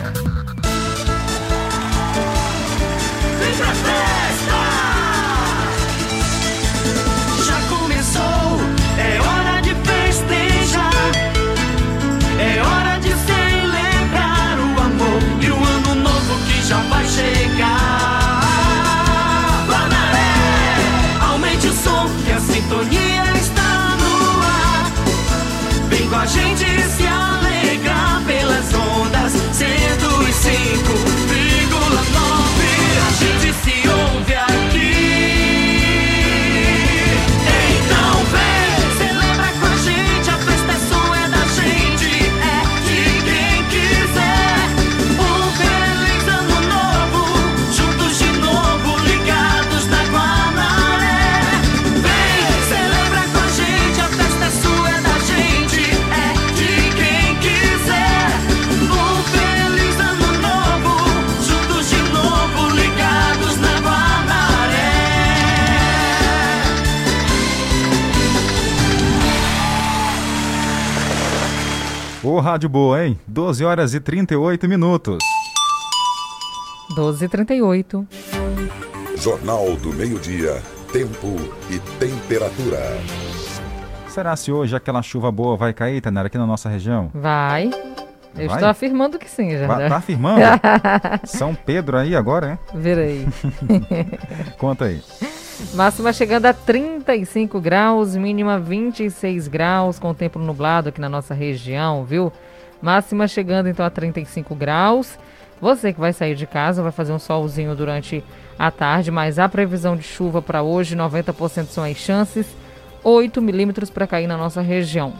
Ô, rádio boa, hein? 12 horas e 38 minutos. 12h38. Jornal do Meio-Dia, Tempo e Temperatura. Será se hoje aquela chuva boa vai cair, Tainara, aqui na nossa região? Vai. Eu Vai? estou afirmando que sim, já. Vai- tá afirmando? São Pedro aí agora, hein? Vira aí. Conta aí. Máxima chegando a 35 graus, mínima 26 graus, com tempo nublado aqui na nossa região, viu? Máxima chegando então a 35 graus. Você que vai sair de casa vai fazer um solzinho durante a tarde, mas a previsão de chuva para hoje, 90% são as chances, 8 milímetros para cair na nossa região.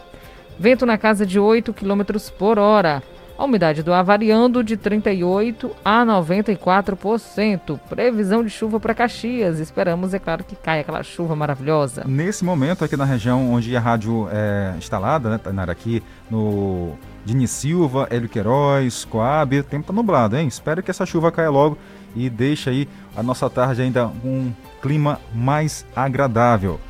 Vento na casa de 8 quilômetros por hora. A umidade do ar variando de 38% a 94%. Previsão de chuva para Caxias. Esperamos, é claro, que caia aquela chuva maravilhosa. Nesse momento, aqui na região onde a rádio é instalada, né, Tainara, aqui no Dini Silva, Hélio Queiroz, Coab, o tempo tá nublado, hein? Espero que essa chuva caia logo e deixe aí a nossa tarde ainda um clima mais agradável.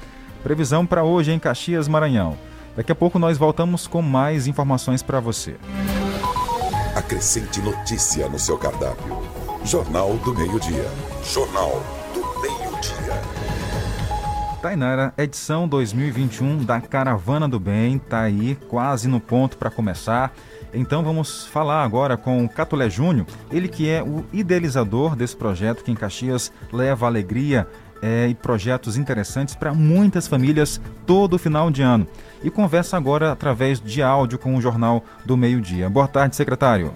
Previsão para hoje em Caxias, Maranhão. Daqui a pouco nós voltamos com mais informações para você. Acrescente notícia no seu cardápio. Jornal do Meio-Dia. Jornal do Meio-Dia. Tainara, edição 2021 da Caravana do Bem, tá aí quase no ponto para começar. Então vamos falar agora com o Catulé Júnior, ele que é o idealizador desse projeto que em Caxias leva alegria é, e projetos interessantes para muitas famílias todo final de ano. E conversa agora através de áudio com o Jornal do Meio Dia. Boa tarde, secretário.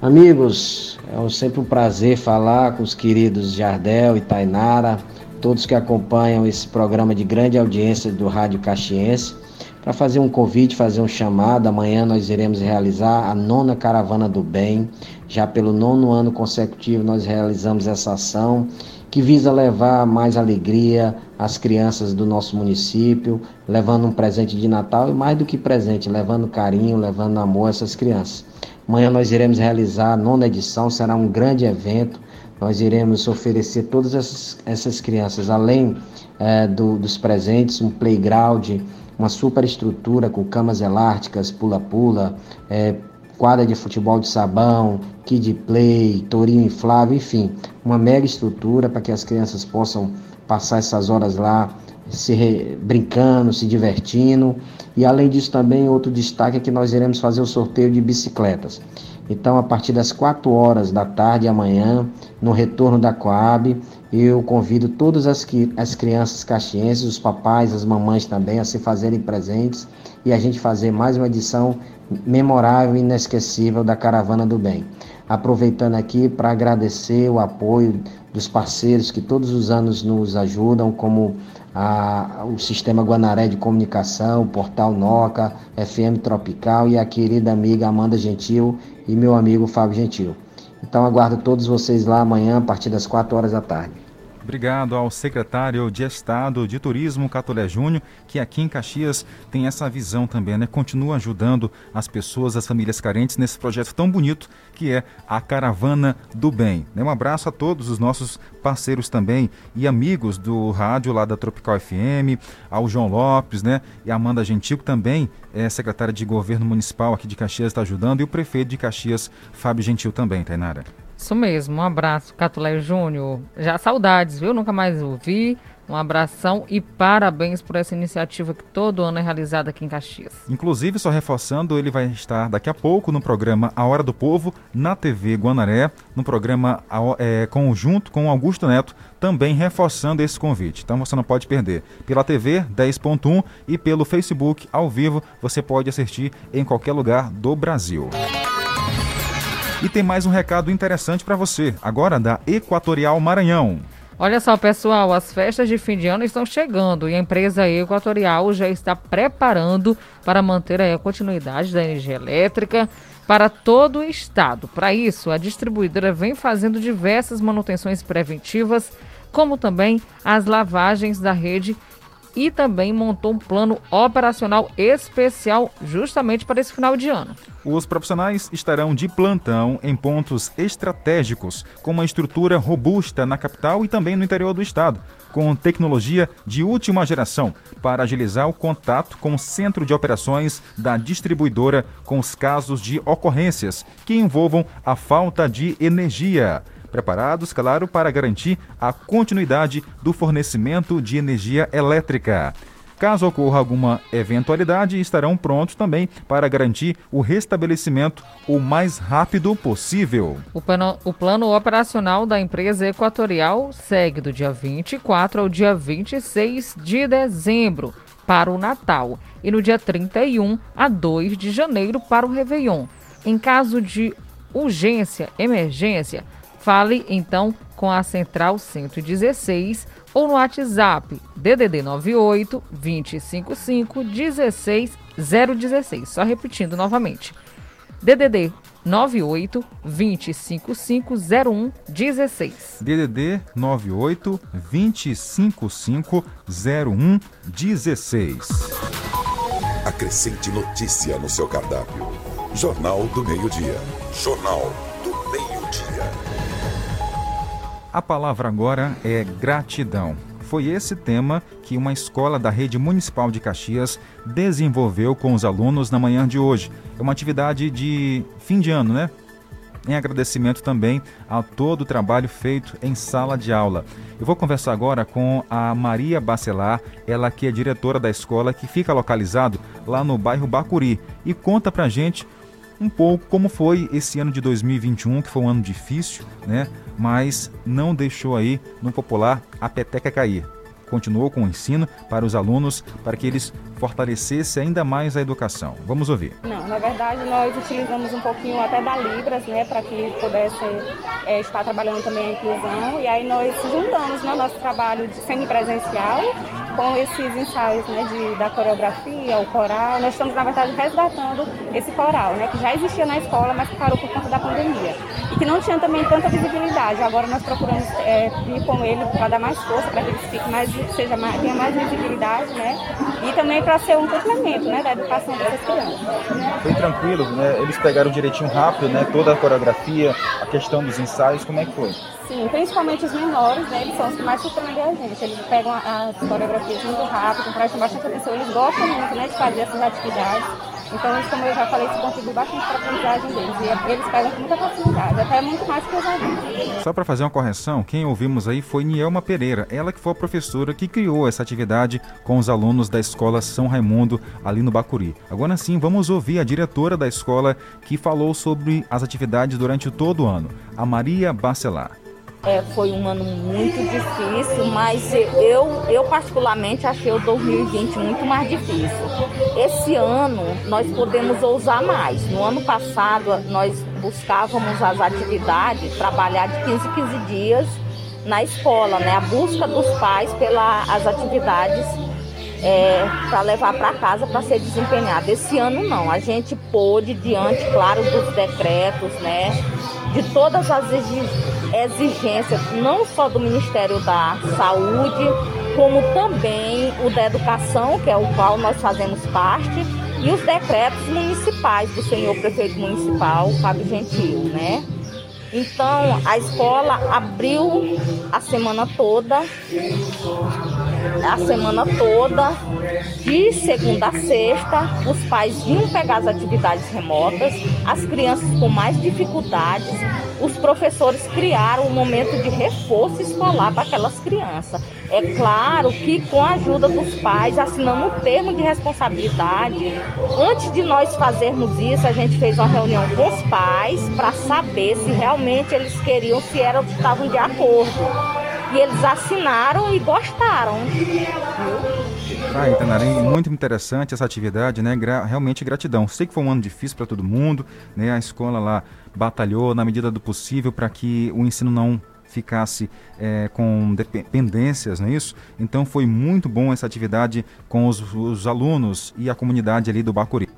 Amigos, é sempre um prazer falar com os queridos Jardel e Tainara, todos que acompanham esse programa de grande audiência do Rádio Caxiense, para fazer um convite, fazer um chamado. Amanhã nós iremos realizar a nona Caravana do Bem. Já pelo nono ano consecutivo nós realizamos essa ação que visa levar mais alegria às crianças do nosso município, levando um presente de Natal e mais do que presente, levando carinho, levando amor a essas crianças. Amanhã nós iremos realizar a nona edição, será um grande evento. Nós iremos oferecer todas essas, essas crianças, além eh, do- dos presentes, um playground, uma super estrutura com camas elásticas, pula-pula, eh, quadra de futebol de sabão, kid play, tourinho inflável, enfim, uma mega estrutura para que as crianças possam passar essas horas lá se re- brincando, se divertindo. E além disso também outro destaque é que nós iremos fazer o sorteio de bicicletas. Então, a partir das 4 horas da tarde amanhã, no retorno da Coab, eu convido todas as, as crianças caxienses, os papais, as mamães também, a se fazerem presentes e a gente fazer mais uma edição memorável e inesquecível da Caravana do Bem. Aproveitando aqui para agradecer o apoio dos parceiros que todos os anos nos ajudam, como a- o Sistema Guanaré de Comunicação, o Portal Noca, FM Tropical e a querida amiga Amanda Gentil e meu amigo Fábio Gentil. Então aguardo todos vocês lá amanhã a partir das 4 horas da tarde. Obrigado ao secretário de Estado de Turismo, Catolé Júnior, que aqui em Caxias tem essa visão também, né? Continua ajudando as pessoas, as famílias carentes nesse projeto tão bonito que é a Caravana do Bem. né? Um abraço a todos os nossos parceiros também e amigos do rádio lá da Tropical FM, ao João Lopes, né? E a Amanda Gentil, que também é secretária de Governo Municipal aqui de Caxias, está ajudando, e o prefeito de Caxias, Fábio Gentil também, Tainara. Isso mesmo, um abraço, Catulé Júnior. Já saudades, viu? Nunca mais ouvi. Um abração e parabéns por essa iniciativa que todo ano é realizada aqui em Caxias. Inclusive, só reforçando, ele vai estar daqui a pouco no programa A Hora do Povo, na TV Guanaré, no programa é, conjunto com Augusto Neto, também reforçando esse convite. Então você não pode perder. Pela TV 10.1 e pelo Facebook ao vivo, você pode assistir em qualquer lugar do Brasil. E tem mais um recado interessante para você, agora da Equatorial Maranhão. Olha só, pessoal, as festas de fim de ano estão chegando e a empresa Equatorial já está preparando para manter a continuidade da energia elétrica para todo o estado. Para isso, a distribuidora vem fazendo diversas manutenções preventivas, como também as lavagens da rede e também montou um plano operacional especial justamente para esse final de ano. Os profissionais estarão de plantão em pontos estratégicos, com uma estrutura robusta na capital e também no interior do estado, com tecnologia de última geração para agilizar o contato com o centro de operações da distribuidora com os casos de ocorrências que envolvam a falta de energia. Preparados, claro, para garantir a continuidade do fornecimento de energia elétrica. Caso ocorra alguma eventualidade, estarão prontos também para garantir o restabelecimento o mais rápido possível. O plano, o plano operacional da empresa Equatorial segue do dia 24 ao dia 26 de dezembro para o Natal e no dia 31 a 2 de janeiro para o Réveillon. Em caso de urgência, emergência, fale então com a Central 116 ou no WhatsApp DDD 98 255 16 016. Só repetindo novamente. DDD 98 255 0116. DDD 98 255 0116. Acrescente notícia no seu cardápio. Jornal do Meio-Dia. Jornal A palavra agora é gratidão. Foi esse tema que uma escola da rede municipal de Caxias desenvolveu com os alunos na manhã de hoje. É uma atividade de fim de ano, né? Em agradecimento também a todo o trabalho feito em sala de aula. Eu vou conversar agora com a Maria Bacelar, ela que é diretora da escola que fica localizado lá no bairro Bacuri e conta pra gente um pouco como foi esse ano de 2021, que foi um ano difícil, né? Mas não deixou aí no popular a peteca cair. Continuou com o ensino para os alunos para que eles fortalecessem ainda mais a educação. Vamos ouvir. Não, na verdade nós utilizamos um pouquinho até da Libras, né, para que pudesse é, estar trabalhando também a inclusão. E aí nós juntamos né, nosso trabalho de semipresencial com esses ensaios né, de, da coreografia, o coral. Nós estamos, na verdade, resgatando esse coral, né, que já existia na escola, mas que parou por conta da pandemia. E que não tinha também tanta visibilidade. Agora nós procuramos é, ir com ele para dar mais força, para que ele fique mais, seja mais, tenha mais visibilidade, né? E também para ser um complemento né, da educação dessas crianças. Foi tranquilo, né? Eles pegaram direitinho rápido, né? Toda a coreografia, a questão dos ensaios, como é que foi? Sim, principalmente os menores, né? Eles são os que mais surpreendem a gente. Eles pegam as coreografias muito rápido, prestam bastante atenção. Eles gostam muito né, de fazer essas atividades. Então, isso, como eu já falei, isso contribui bastante para a aprendizagem deles. E eles pegam com muita facilidade, até muito mais que os adultos. Só para fazer uma correção, quem ouvimos aí foi Nielma Pereira, ela que foi a professora que criou essa atividade com os alunos da escola São Raimundo, ali no Bacuri. Agora sim, vamos ouvir a diretora da escola que falou sobre as atividades durante todo o ano, a Maria Bacelar. É, foi um ano muito difícil, mas eu, eu particularmente achei o 2020 muito mais difícil. Esse ano nós podemos ousar mais. No ano passado nós buscávamos as atividades, trabalhar de 15 em 15 dias na escola, né? A busca dos pais pelas atividades é, para levar para casa para ser desempenhada. Esse ano não, a gente pôde, diante, claro, dos decretos, né? De todas as exi- exigências, não só do Ministério da Saúde, como também o da Educação, que é o qual nós fazemos parte, e os decretos municipais do senhor prefeito municipal, Fábio Gentil, né? Então, a escola abriu a semana toda, a semana toda, de segunda a sexta, os pais vinham pegar as atividades remotas, as crianças com mais dificuldades, os professores criaram um momento de reforço escolar para aquelas crianças. É claro que com a ajuda dos pais, assinando um termo de responsabilidade, antes de nós fazermos isso, a gente fez uma reunião com os pais para saber se realmente eles queriam, se eram, estavam de acordo. E eles assinaram e gostaram. Ah, Itanara, e muito interessante essa atividade, né? Gra- realmente gratidão. Sei que foi um ano difícil para todo mundo, né? A escola lá batalhou na medida do possível para que o ensino não ficasse eh, com dependências, não é isso? Então foi muito bom essa atividade com os, os alunos e a comunidade ali do Bacuri.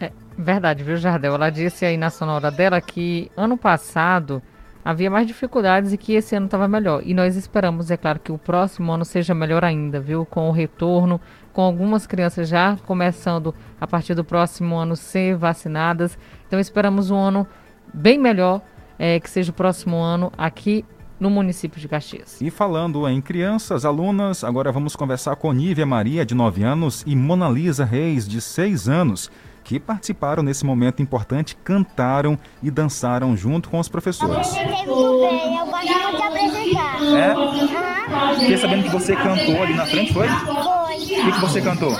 É verdade, viu, Jardel? Ela disse aí na sonora dela que ano passado havia mais dificuldades e que esse ano estava melhor. E nós esperamos, é claro, que o próximo ano seja melhor ainda, viu? Com o retorno, com algumas crianças já começando a partir do próximo ano ser vacinadas. Então esperamos um ano bem melhor, eh, que seja o próximo ano aqui no município de Caxias. E falando em crianças, alunas, agora vamos conversar com Nívia Maria, de 9 anos, e Mona Lisa Reis, de 6 anos, que participaram nesse momento importante, cantaram e dançaram junto com os professores. Muito bem, eu gosto muito de apresentar. É? Fiquei sabendo que você cantou ali na frente, foi? Foi. O que, que você cantou? Eu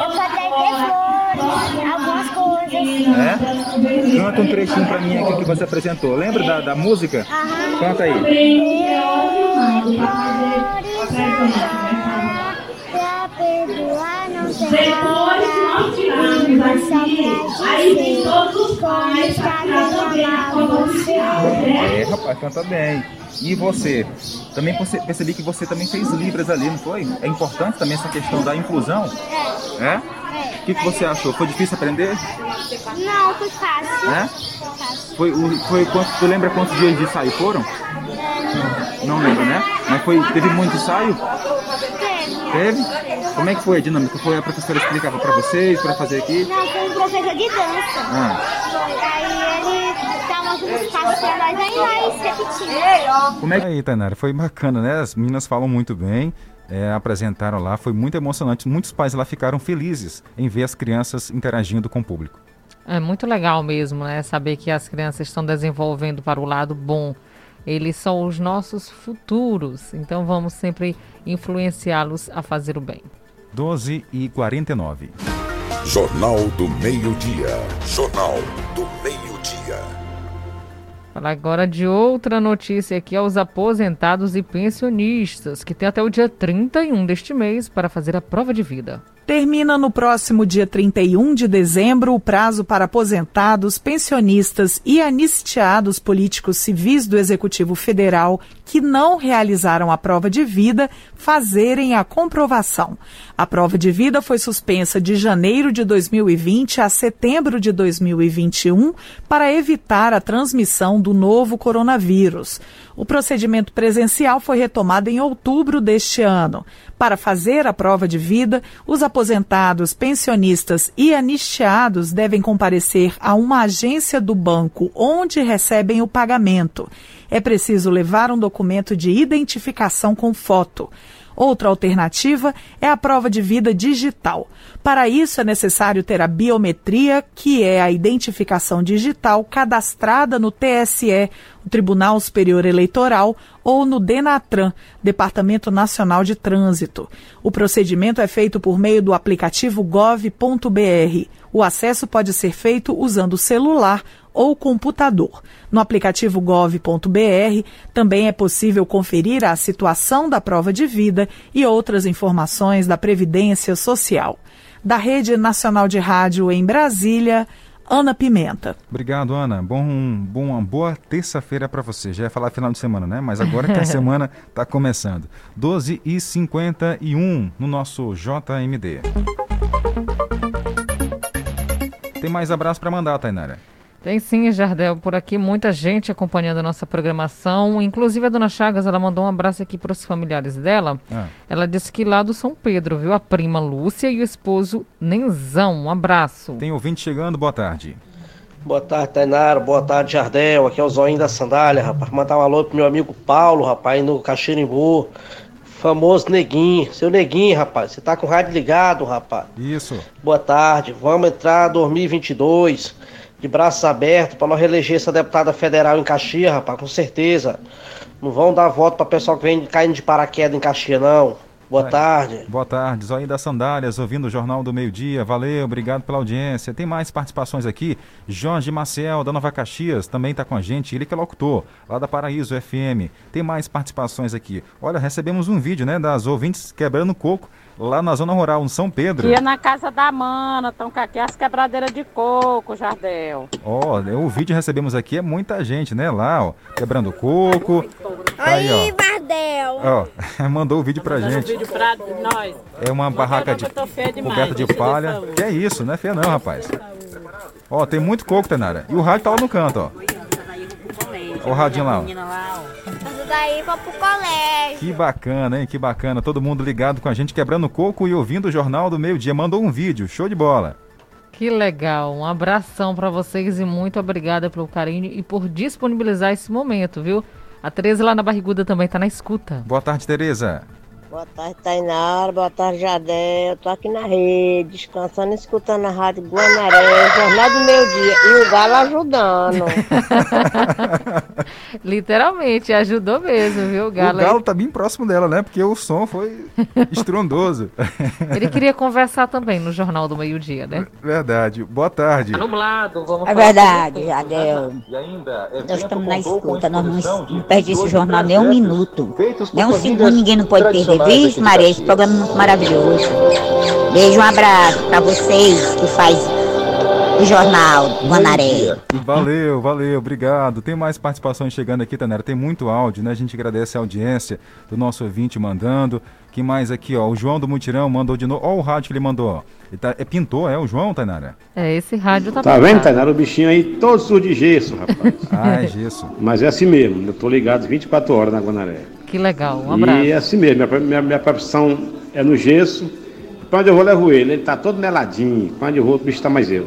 cantei flores, algumas coisas. É? Canta um trechinho pra mim aqui que você apresentou. Lembra da, da música? Aham. Canta aí. Pra perdoar te amo. Mas só pra Aí vem todos os pais pra casa bem amar com você. É, rapaz, canta bem. E você? Também perce- percebi que você também fez Libras ali, não foi? É importante também essa questão da inclusão? É? O que, que você achou? Foi difícil aprender? Não, foi fácil. É? Foi, o- foi quanto, tu lembra quantos dias de ensaio foram? Não lembro, né? Mas foi, teve muito ensaio? Teve? Como é que foi a dinâmica? Foi a professora explicava pra vocês, pra fazer aqui? Não, foi um professor de dança. Ah. Aí ele dava uns passos pra nós, aí nós repetimos. Como é que... Aí, Tainara, foi bacana, né? As meninas falam muito bem, é, apresentaram lá, foi muito emocionante. Muitos pais lá ficaram felizes em ver as crianças interagindo com o público. É muito legal mesmo, né? Saber que as crianças estão desenvolvendo para o lado bom. Eles são os nossos futuros, então vamos sempre influenciá-los a fazer o bem. 12 e 49. Jornal do Meio-Dia. Jornal do Meio-Dia. Falar agora de outra notícia aqui aos aposentados e pensionistas, que tem até o dia 31 deste mês para fazer a prova de vida. Termina no próximo dia 31 de dezembro o prazo para aposentados, pensionistas e anistiados políticos civis do Executivo Federal que não realizaram a prova de vida fazerem a comprovação. A prova de vida foi suspensa de janeiro de 2020 a setembro de 2021 para evitar a transmissão do novo coronavírus. O procedimento presencial foi retomado em outubro deste ano. Para fazer a prova de vida, os aposentados, pensionistas e anistiados devem comparecer a uma agência do banco onde recebem o pagamento. é preciso levar um documento de identificação com foto. Outra alternativa é a prova de vida digital. Para isso é necessário ter a biometria, que é a identificação digital cadastrada no TSE, o Tribunal Superior Eleitoral, ou no DENATRAN, Departamento Nacional de Trânsito. O procedimento é feito por meio do aplicativo gov.br. O acesso pode ser feito usando o celular ou computador. No aplicativo gov.br também é possível conferir a situação da prova de vida e outras informações da Previdência Social. Da Rede Nacional de Rádio em Brasília, Ana Pimenta. Obrigado, Ana. Bom, bom, uma boa terça-feira para você. Já ia falar final de semana, né? Mas agora que a semana está começando. 12h51 no nosso JMD. Tem mais abraço para mandar, Tainara. Tem sim, Jardel, por aqui muita gente acompanhando a nossa programação. Inclusive a dona Chagas, ela mandou um abraço aqui para os familiares dela. Ah. Ela disse que lá do São Pedro, viu? A prima Lúcia e o esposo Nenzão. Um abraço. Tem ouvinte chegando, boa tarde. Boa tarde, Tainara. Boa tarde, Jardel. Aqui é o Zoinho da Sandália, rapaz. Mandar um alô pro meu amigo Paulo, rapaz, no Caxirimbu. Famoso Neguinho. Seu Neguinho, rapaz. Você tá com o rádio ligado, rapaz. Isso. Boa tarde. Vamos entrar 2022 de braços abertos para nós reeleger essa deputada federal em Caxias, rapaz, com certeza. Não vão dar voto para pessoal que vem caindo de paraquedas em Caxias, não. Boa tarde. Boa tarde, Zóio das Sandálias, ouvindo o Jornal do Meio Dia. Valeu, obrigado pela audiência. Tem mais participações aqui. Jorge Maciel, da Nova Caxias, também está com a gente. Ele que é locutor, lá da Paraíso FM. Tem mais participações aqui. Olha, recebemos um vídeo, né, das ouvintes quebrando coco lá na zona rural, em São Pedro. É na casa da mana, estão com aqui as quebradeiras de coco, Jardel. Ó, o vídeo que recebemos aqui é muita gente, né, lá, ó, quebrando coco. Tá aí, ó. Bardel. Ó, mandou o vídeo pra Mandando gente. vídeo pra nós. É uma barraca de eu tô feia demais, coberta de palha. Que é isso, não é feia não, rapaz. Ó, tem muito coco, Tenara. E o rádio tá lá no canto, ó. Ó o radinho lá, ó. Daí foi pro colégio. Que bacana, hein? Que bacana. Todo mundo ligado com a gente, quebrando coco e ouvindo o Jornal do Meio Dia. Mandou um vídeo, show de bola. Que legal. Um abração para vocês e muito obrigada pelo carinho e por disponibilizar esse momento, viu? A Tereza lá na Barriguda também tá na escuta. Boa tarde, Tereza. Boa tarde, Tainara. Boa tarde, Jardel. Tô aqui na rede, descansando, escutando a Rádio Guanaré, Jornal do Meio Dia. E o Galo ajudando. Literalmente, ajudou mesmo, viu? O Galo, o Galo tá bem próximo dela, né? Porque o som foi estrondoso. Ele queria conversar também no Jornal do Meio Dia, né? Verdade. Boa tarde. nublado, vamos É verdade, Jardel. E ainda, Nós estamos na escuta, nós não, não perdemos esse jornal nem um minuto. Nem um segundo ninguém não pode perder. Vixe, Maria, esse programa é muito maravilhoso. Beijo, um abraço pra vocês que faz o jornal Guanaré. Valeu, valeu, obrigado. Tem mais participações chegando aqui, Tanera. Tem muito áudio, né? A gente agradece a audiência do nosso ouvinte mandando. Que mais aqui, ó? O João do Mutirão mandou de novo. Ó, o rádio que ele mandou, ó. Ele tá, é pintor, é o João, Tainara? É, esse rádio tá Tá vendo, pintado. Tainara? O bichinho aí todo sujo de gesso, rapaz. Ah, é gesso. Mas é assim mesmo, eu tô ligado 24 horas na Guanaré. Que legal, um abraço. E é assim mesmo, minha, minha, minha profissão é no gesso. Pra onde eu vou, levo ele. Ele tá todo meladinho. Pra onde eu vou, o bicho tá mais eu.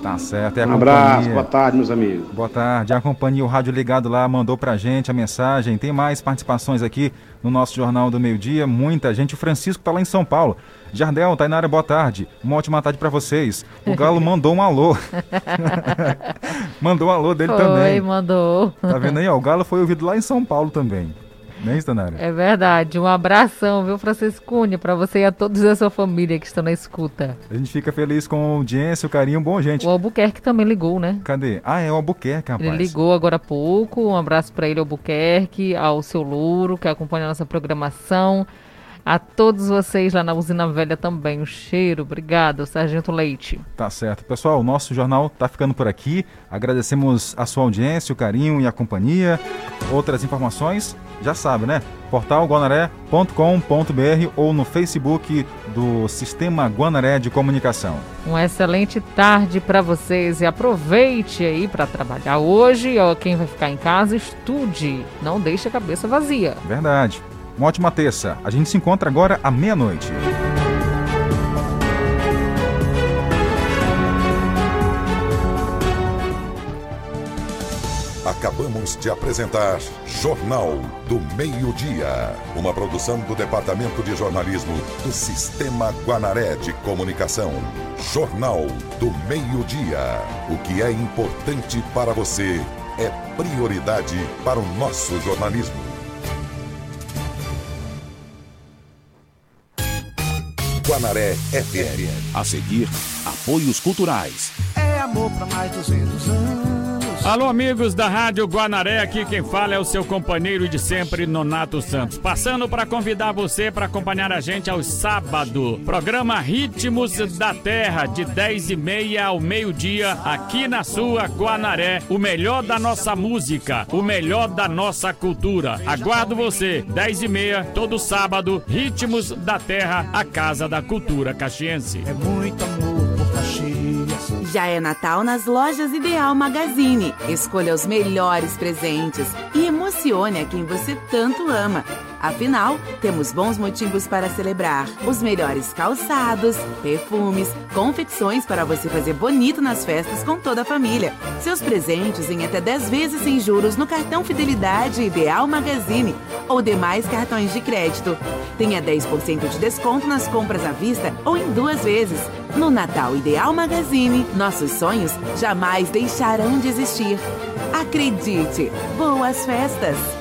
Tá certo, é a Um abraço, companhia. boa tarde, meus amigos. Boa tarde. A companhia, o rádio ligado lá, mandou pra gente a mensagem. Tem mais participações aqui no nosso Jornal do Meio Dia. Muita gente. O Francisco tá lá em São Paulo. Jardel, Tainara, boa tarde. Uma ótima tarde pra vocês. O Galo mandou um alô. mandou um alô dele Foi, também. mandou. Tá vendo aí? Ó, o Galo foi ouvido lá em São Paulo também. Não é isso, Tainara? É verdade. Um abração, viu, Francisco Cunha, pra você e a todos da sua família que estão na escuta. A gente fica feliz com a audiência, o carinho. Bom, gente. O Albuquerque também ligou, né? Cadê? Ah, é o Albuquerque, rapaz. Ele ligou agora há pouco. Um abraço para ele, Albuquerque, ao seu Louro, que acompanha a nossa programação. A todos vocês lá na Usina Velha também. Um cheiro. Obrigado, Sargento Leite. Tá certo. Pessoal, o nosso jornal tá ficando por aqui. Agradecemos a sua audiência, o carinho e a companhia. Outras informações, já sabe, né? Portal guanaré.com.br ou no Facebook do Sistema Guanaré de Comunicação. Uma excelente tarde para vocês e aproveite aí para trabalhar hoje. Ó, quem vai ficar em casa, estude. Não deixe a cabeça vazia. Verdade. Uma ótima terça. A gente se encontra agora à meia-noite. Acabamos de apresentar Jornal do Meio-Dia, uma produção do Departamento de Jornalismo do Sistema Guanaré de Comunicação. Jornal do Meio-Dia. O que é importante para você é prioridade para o nosso jornalismo. Guanaré FM. A seguir, apoios culturais. É amor pra mais 200 anos. Alô, amigos da Rádio Guanaré, aqui quem fala é o seu companheiro de sempre, Nonato Santos. Passando para convidar você para acompanhar a gente aos sábados. Programa Ritmos da Terra, de 10 e meia ao meio-dia, aqui na sua Guanaré. O melhor da nossa música, o melhor da nossa cultura. Aguardo você, 10 e meia, todo sábado, Ritmos da Terra, a Casa da Cultura Caxiense. É muito amor. Já é Natal nas lojas Ideal Magazine. Escolha os melhores presentes e emocione a quem você tanto ama. Afinal, temos bons motivos para celebrar. Os melhores calçados, perfumes, confecções para você fazer bonito nas festas com toda a família. Seus presentes em até 10 vezes sem juros no cartão Fidelidade Ideal Magazine ou demais cartões de crédito. Tenha 10% de desconto nas compras à vista ou em duas vezes. No Natal Ideal Magazine, nossos sonhos jamais deixarão de existir. Acredite! Boas festas!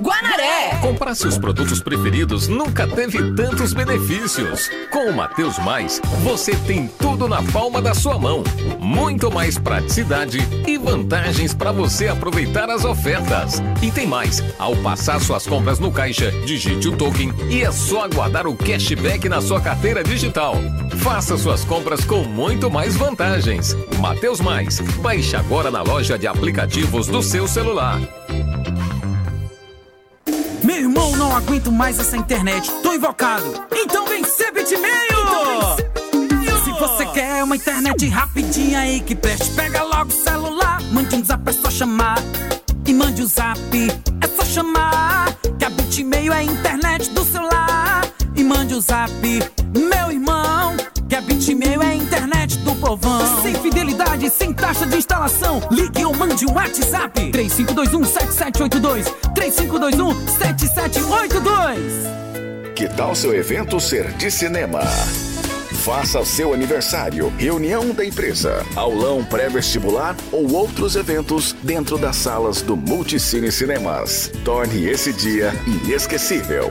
Guanaré! Comprar seus produtos preferidos nunca teve tantos benefícios. Com o Mateus Mais, você tem tudo na palma da sua mão. Muito mais praticidade e vantagens para você aproveitar as ofertas. E tem mais: ao passar suas compras no caixa, digite o token e é só aguardar o cashback na sua carteira digital. Faça suas compras com muito mais vantagens. Mateus Mais, baixe agora na loja de aplicativos do seu celular. Não aguento mais essa internet. Tô invocado. Então vem ser bitmail! Se você quer uma internet rapidinha aí que preste, pega logo o celular. Mande um zap, é só chamar. E mande o zap, é só chamar. Que a bitmail é a internet do celular. E mande o zap, meu irmão. Que a bitmail é a internet do povão. Sem fidelidade, sem taxa de instalação. Ligue ou mande um WhatsApp. 3521-7782. 3521-7782. Que tal seu evento ser de cinema? Faça seu aniversário, reunião da empresa, aulão pré-vestibular ou outros eventos dentro das salas do Multicine Cinemas. Torne esse dia inesquecível.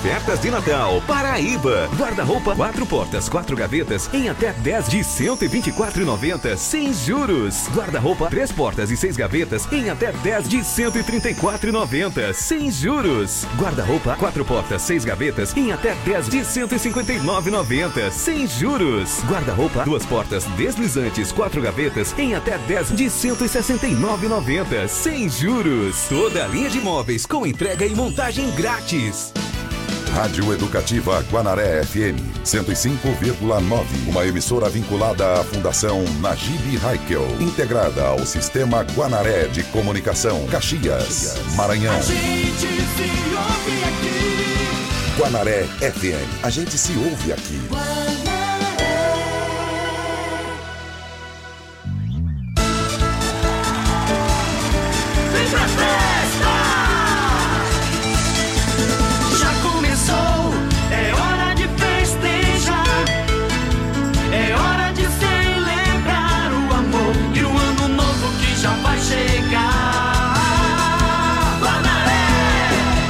Ofertas de Natal, Paraíba. Guarda-roupa, quatro portas, quatro gavetas, em até 10 de 124,90, sem juros. Guarda-roupa, três portas e seis gavetas, em até 10 de 134,90, sem juros. Guarda-roupa, quatro portas, seis gavetas, em até 10 de 159,90, sem juros. Guarda-roupa, duas portas deslizantes, quatro gavetas, em até 10 de 169,90, sem juros. Toda a linha de móveis com entrega e montagem grátis. Rádio Educativa Guanaré FM 105,9. Uma emissora vinculada à Fundação Najib Haikel, integrada ao Sistema Guanaré de Comunicação, Caxias, Maranhão. A gente se ouve aqui. Guanaré FM. A gente se ouve aqui.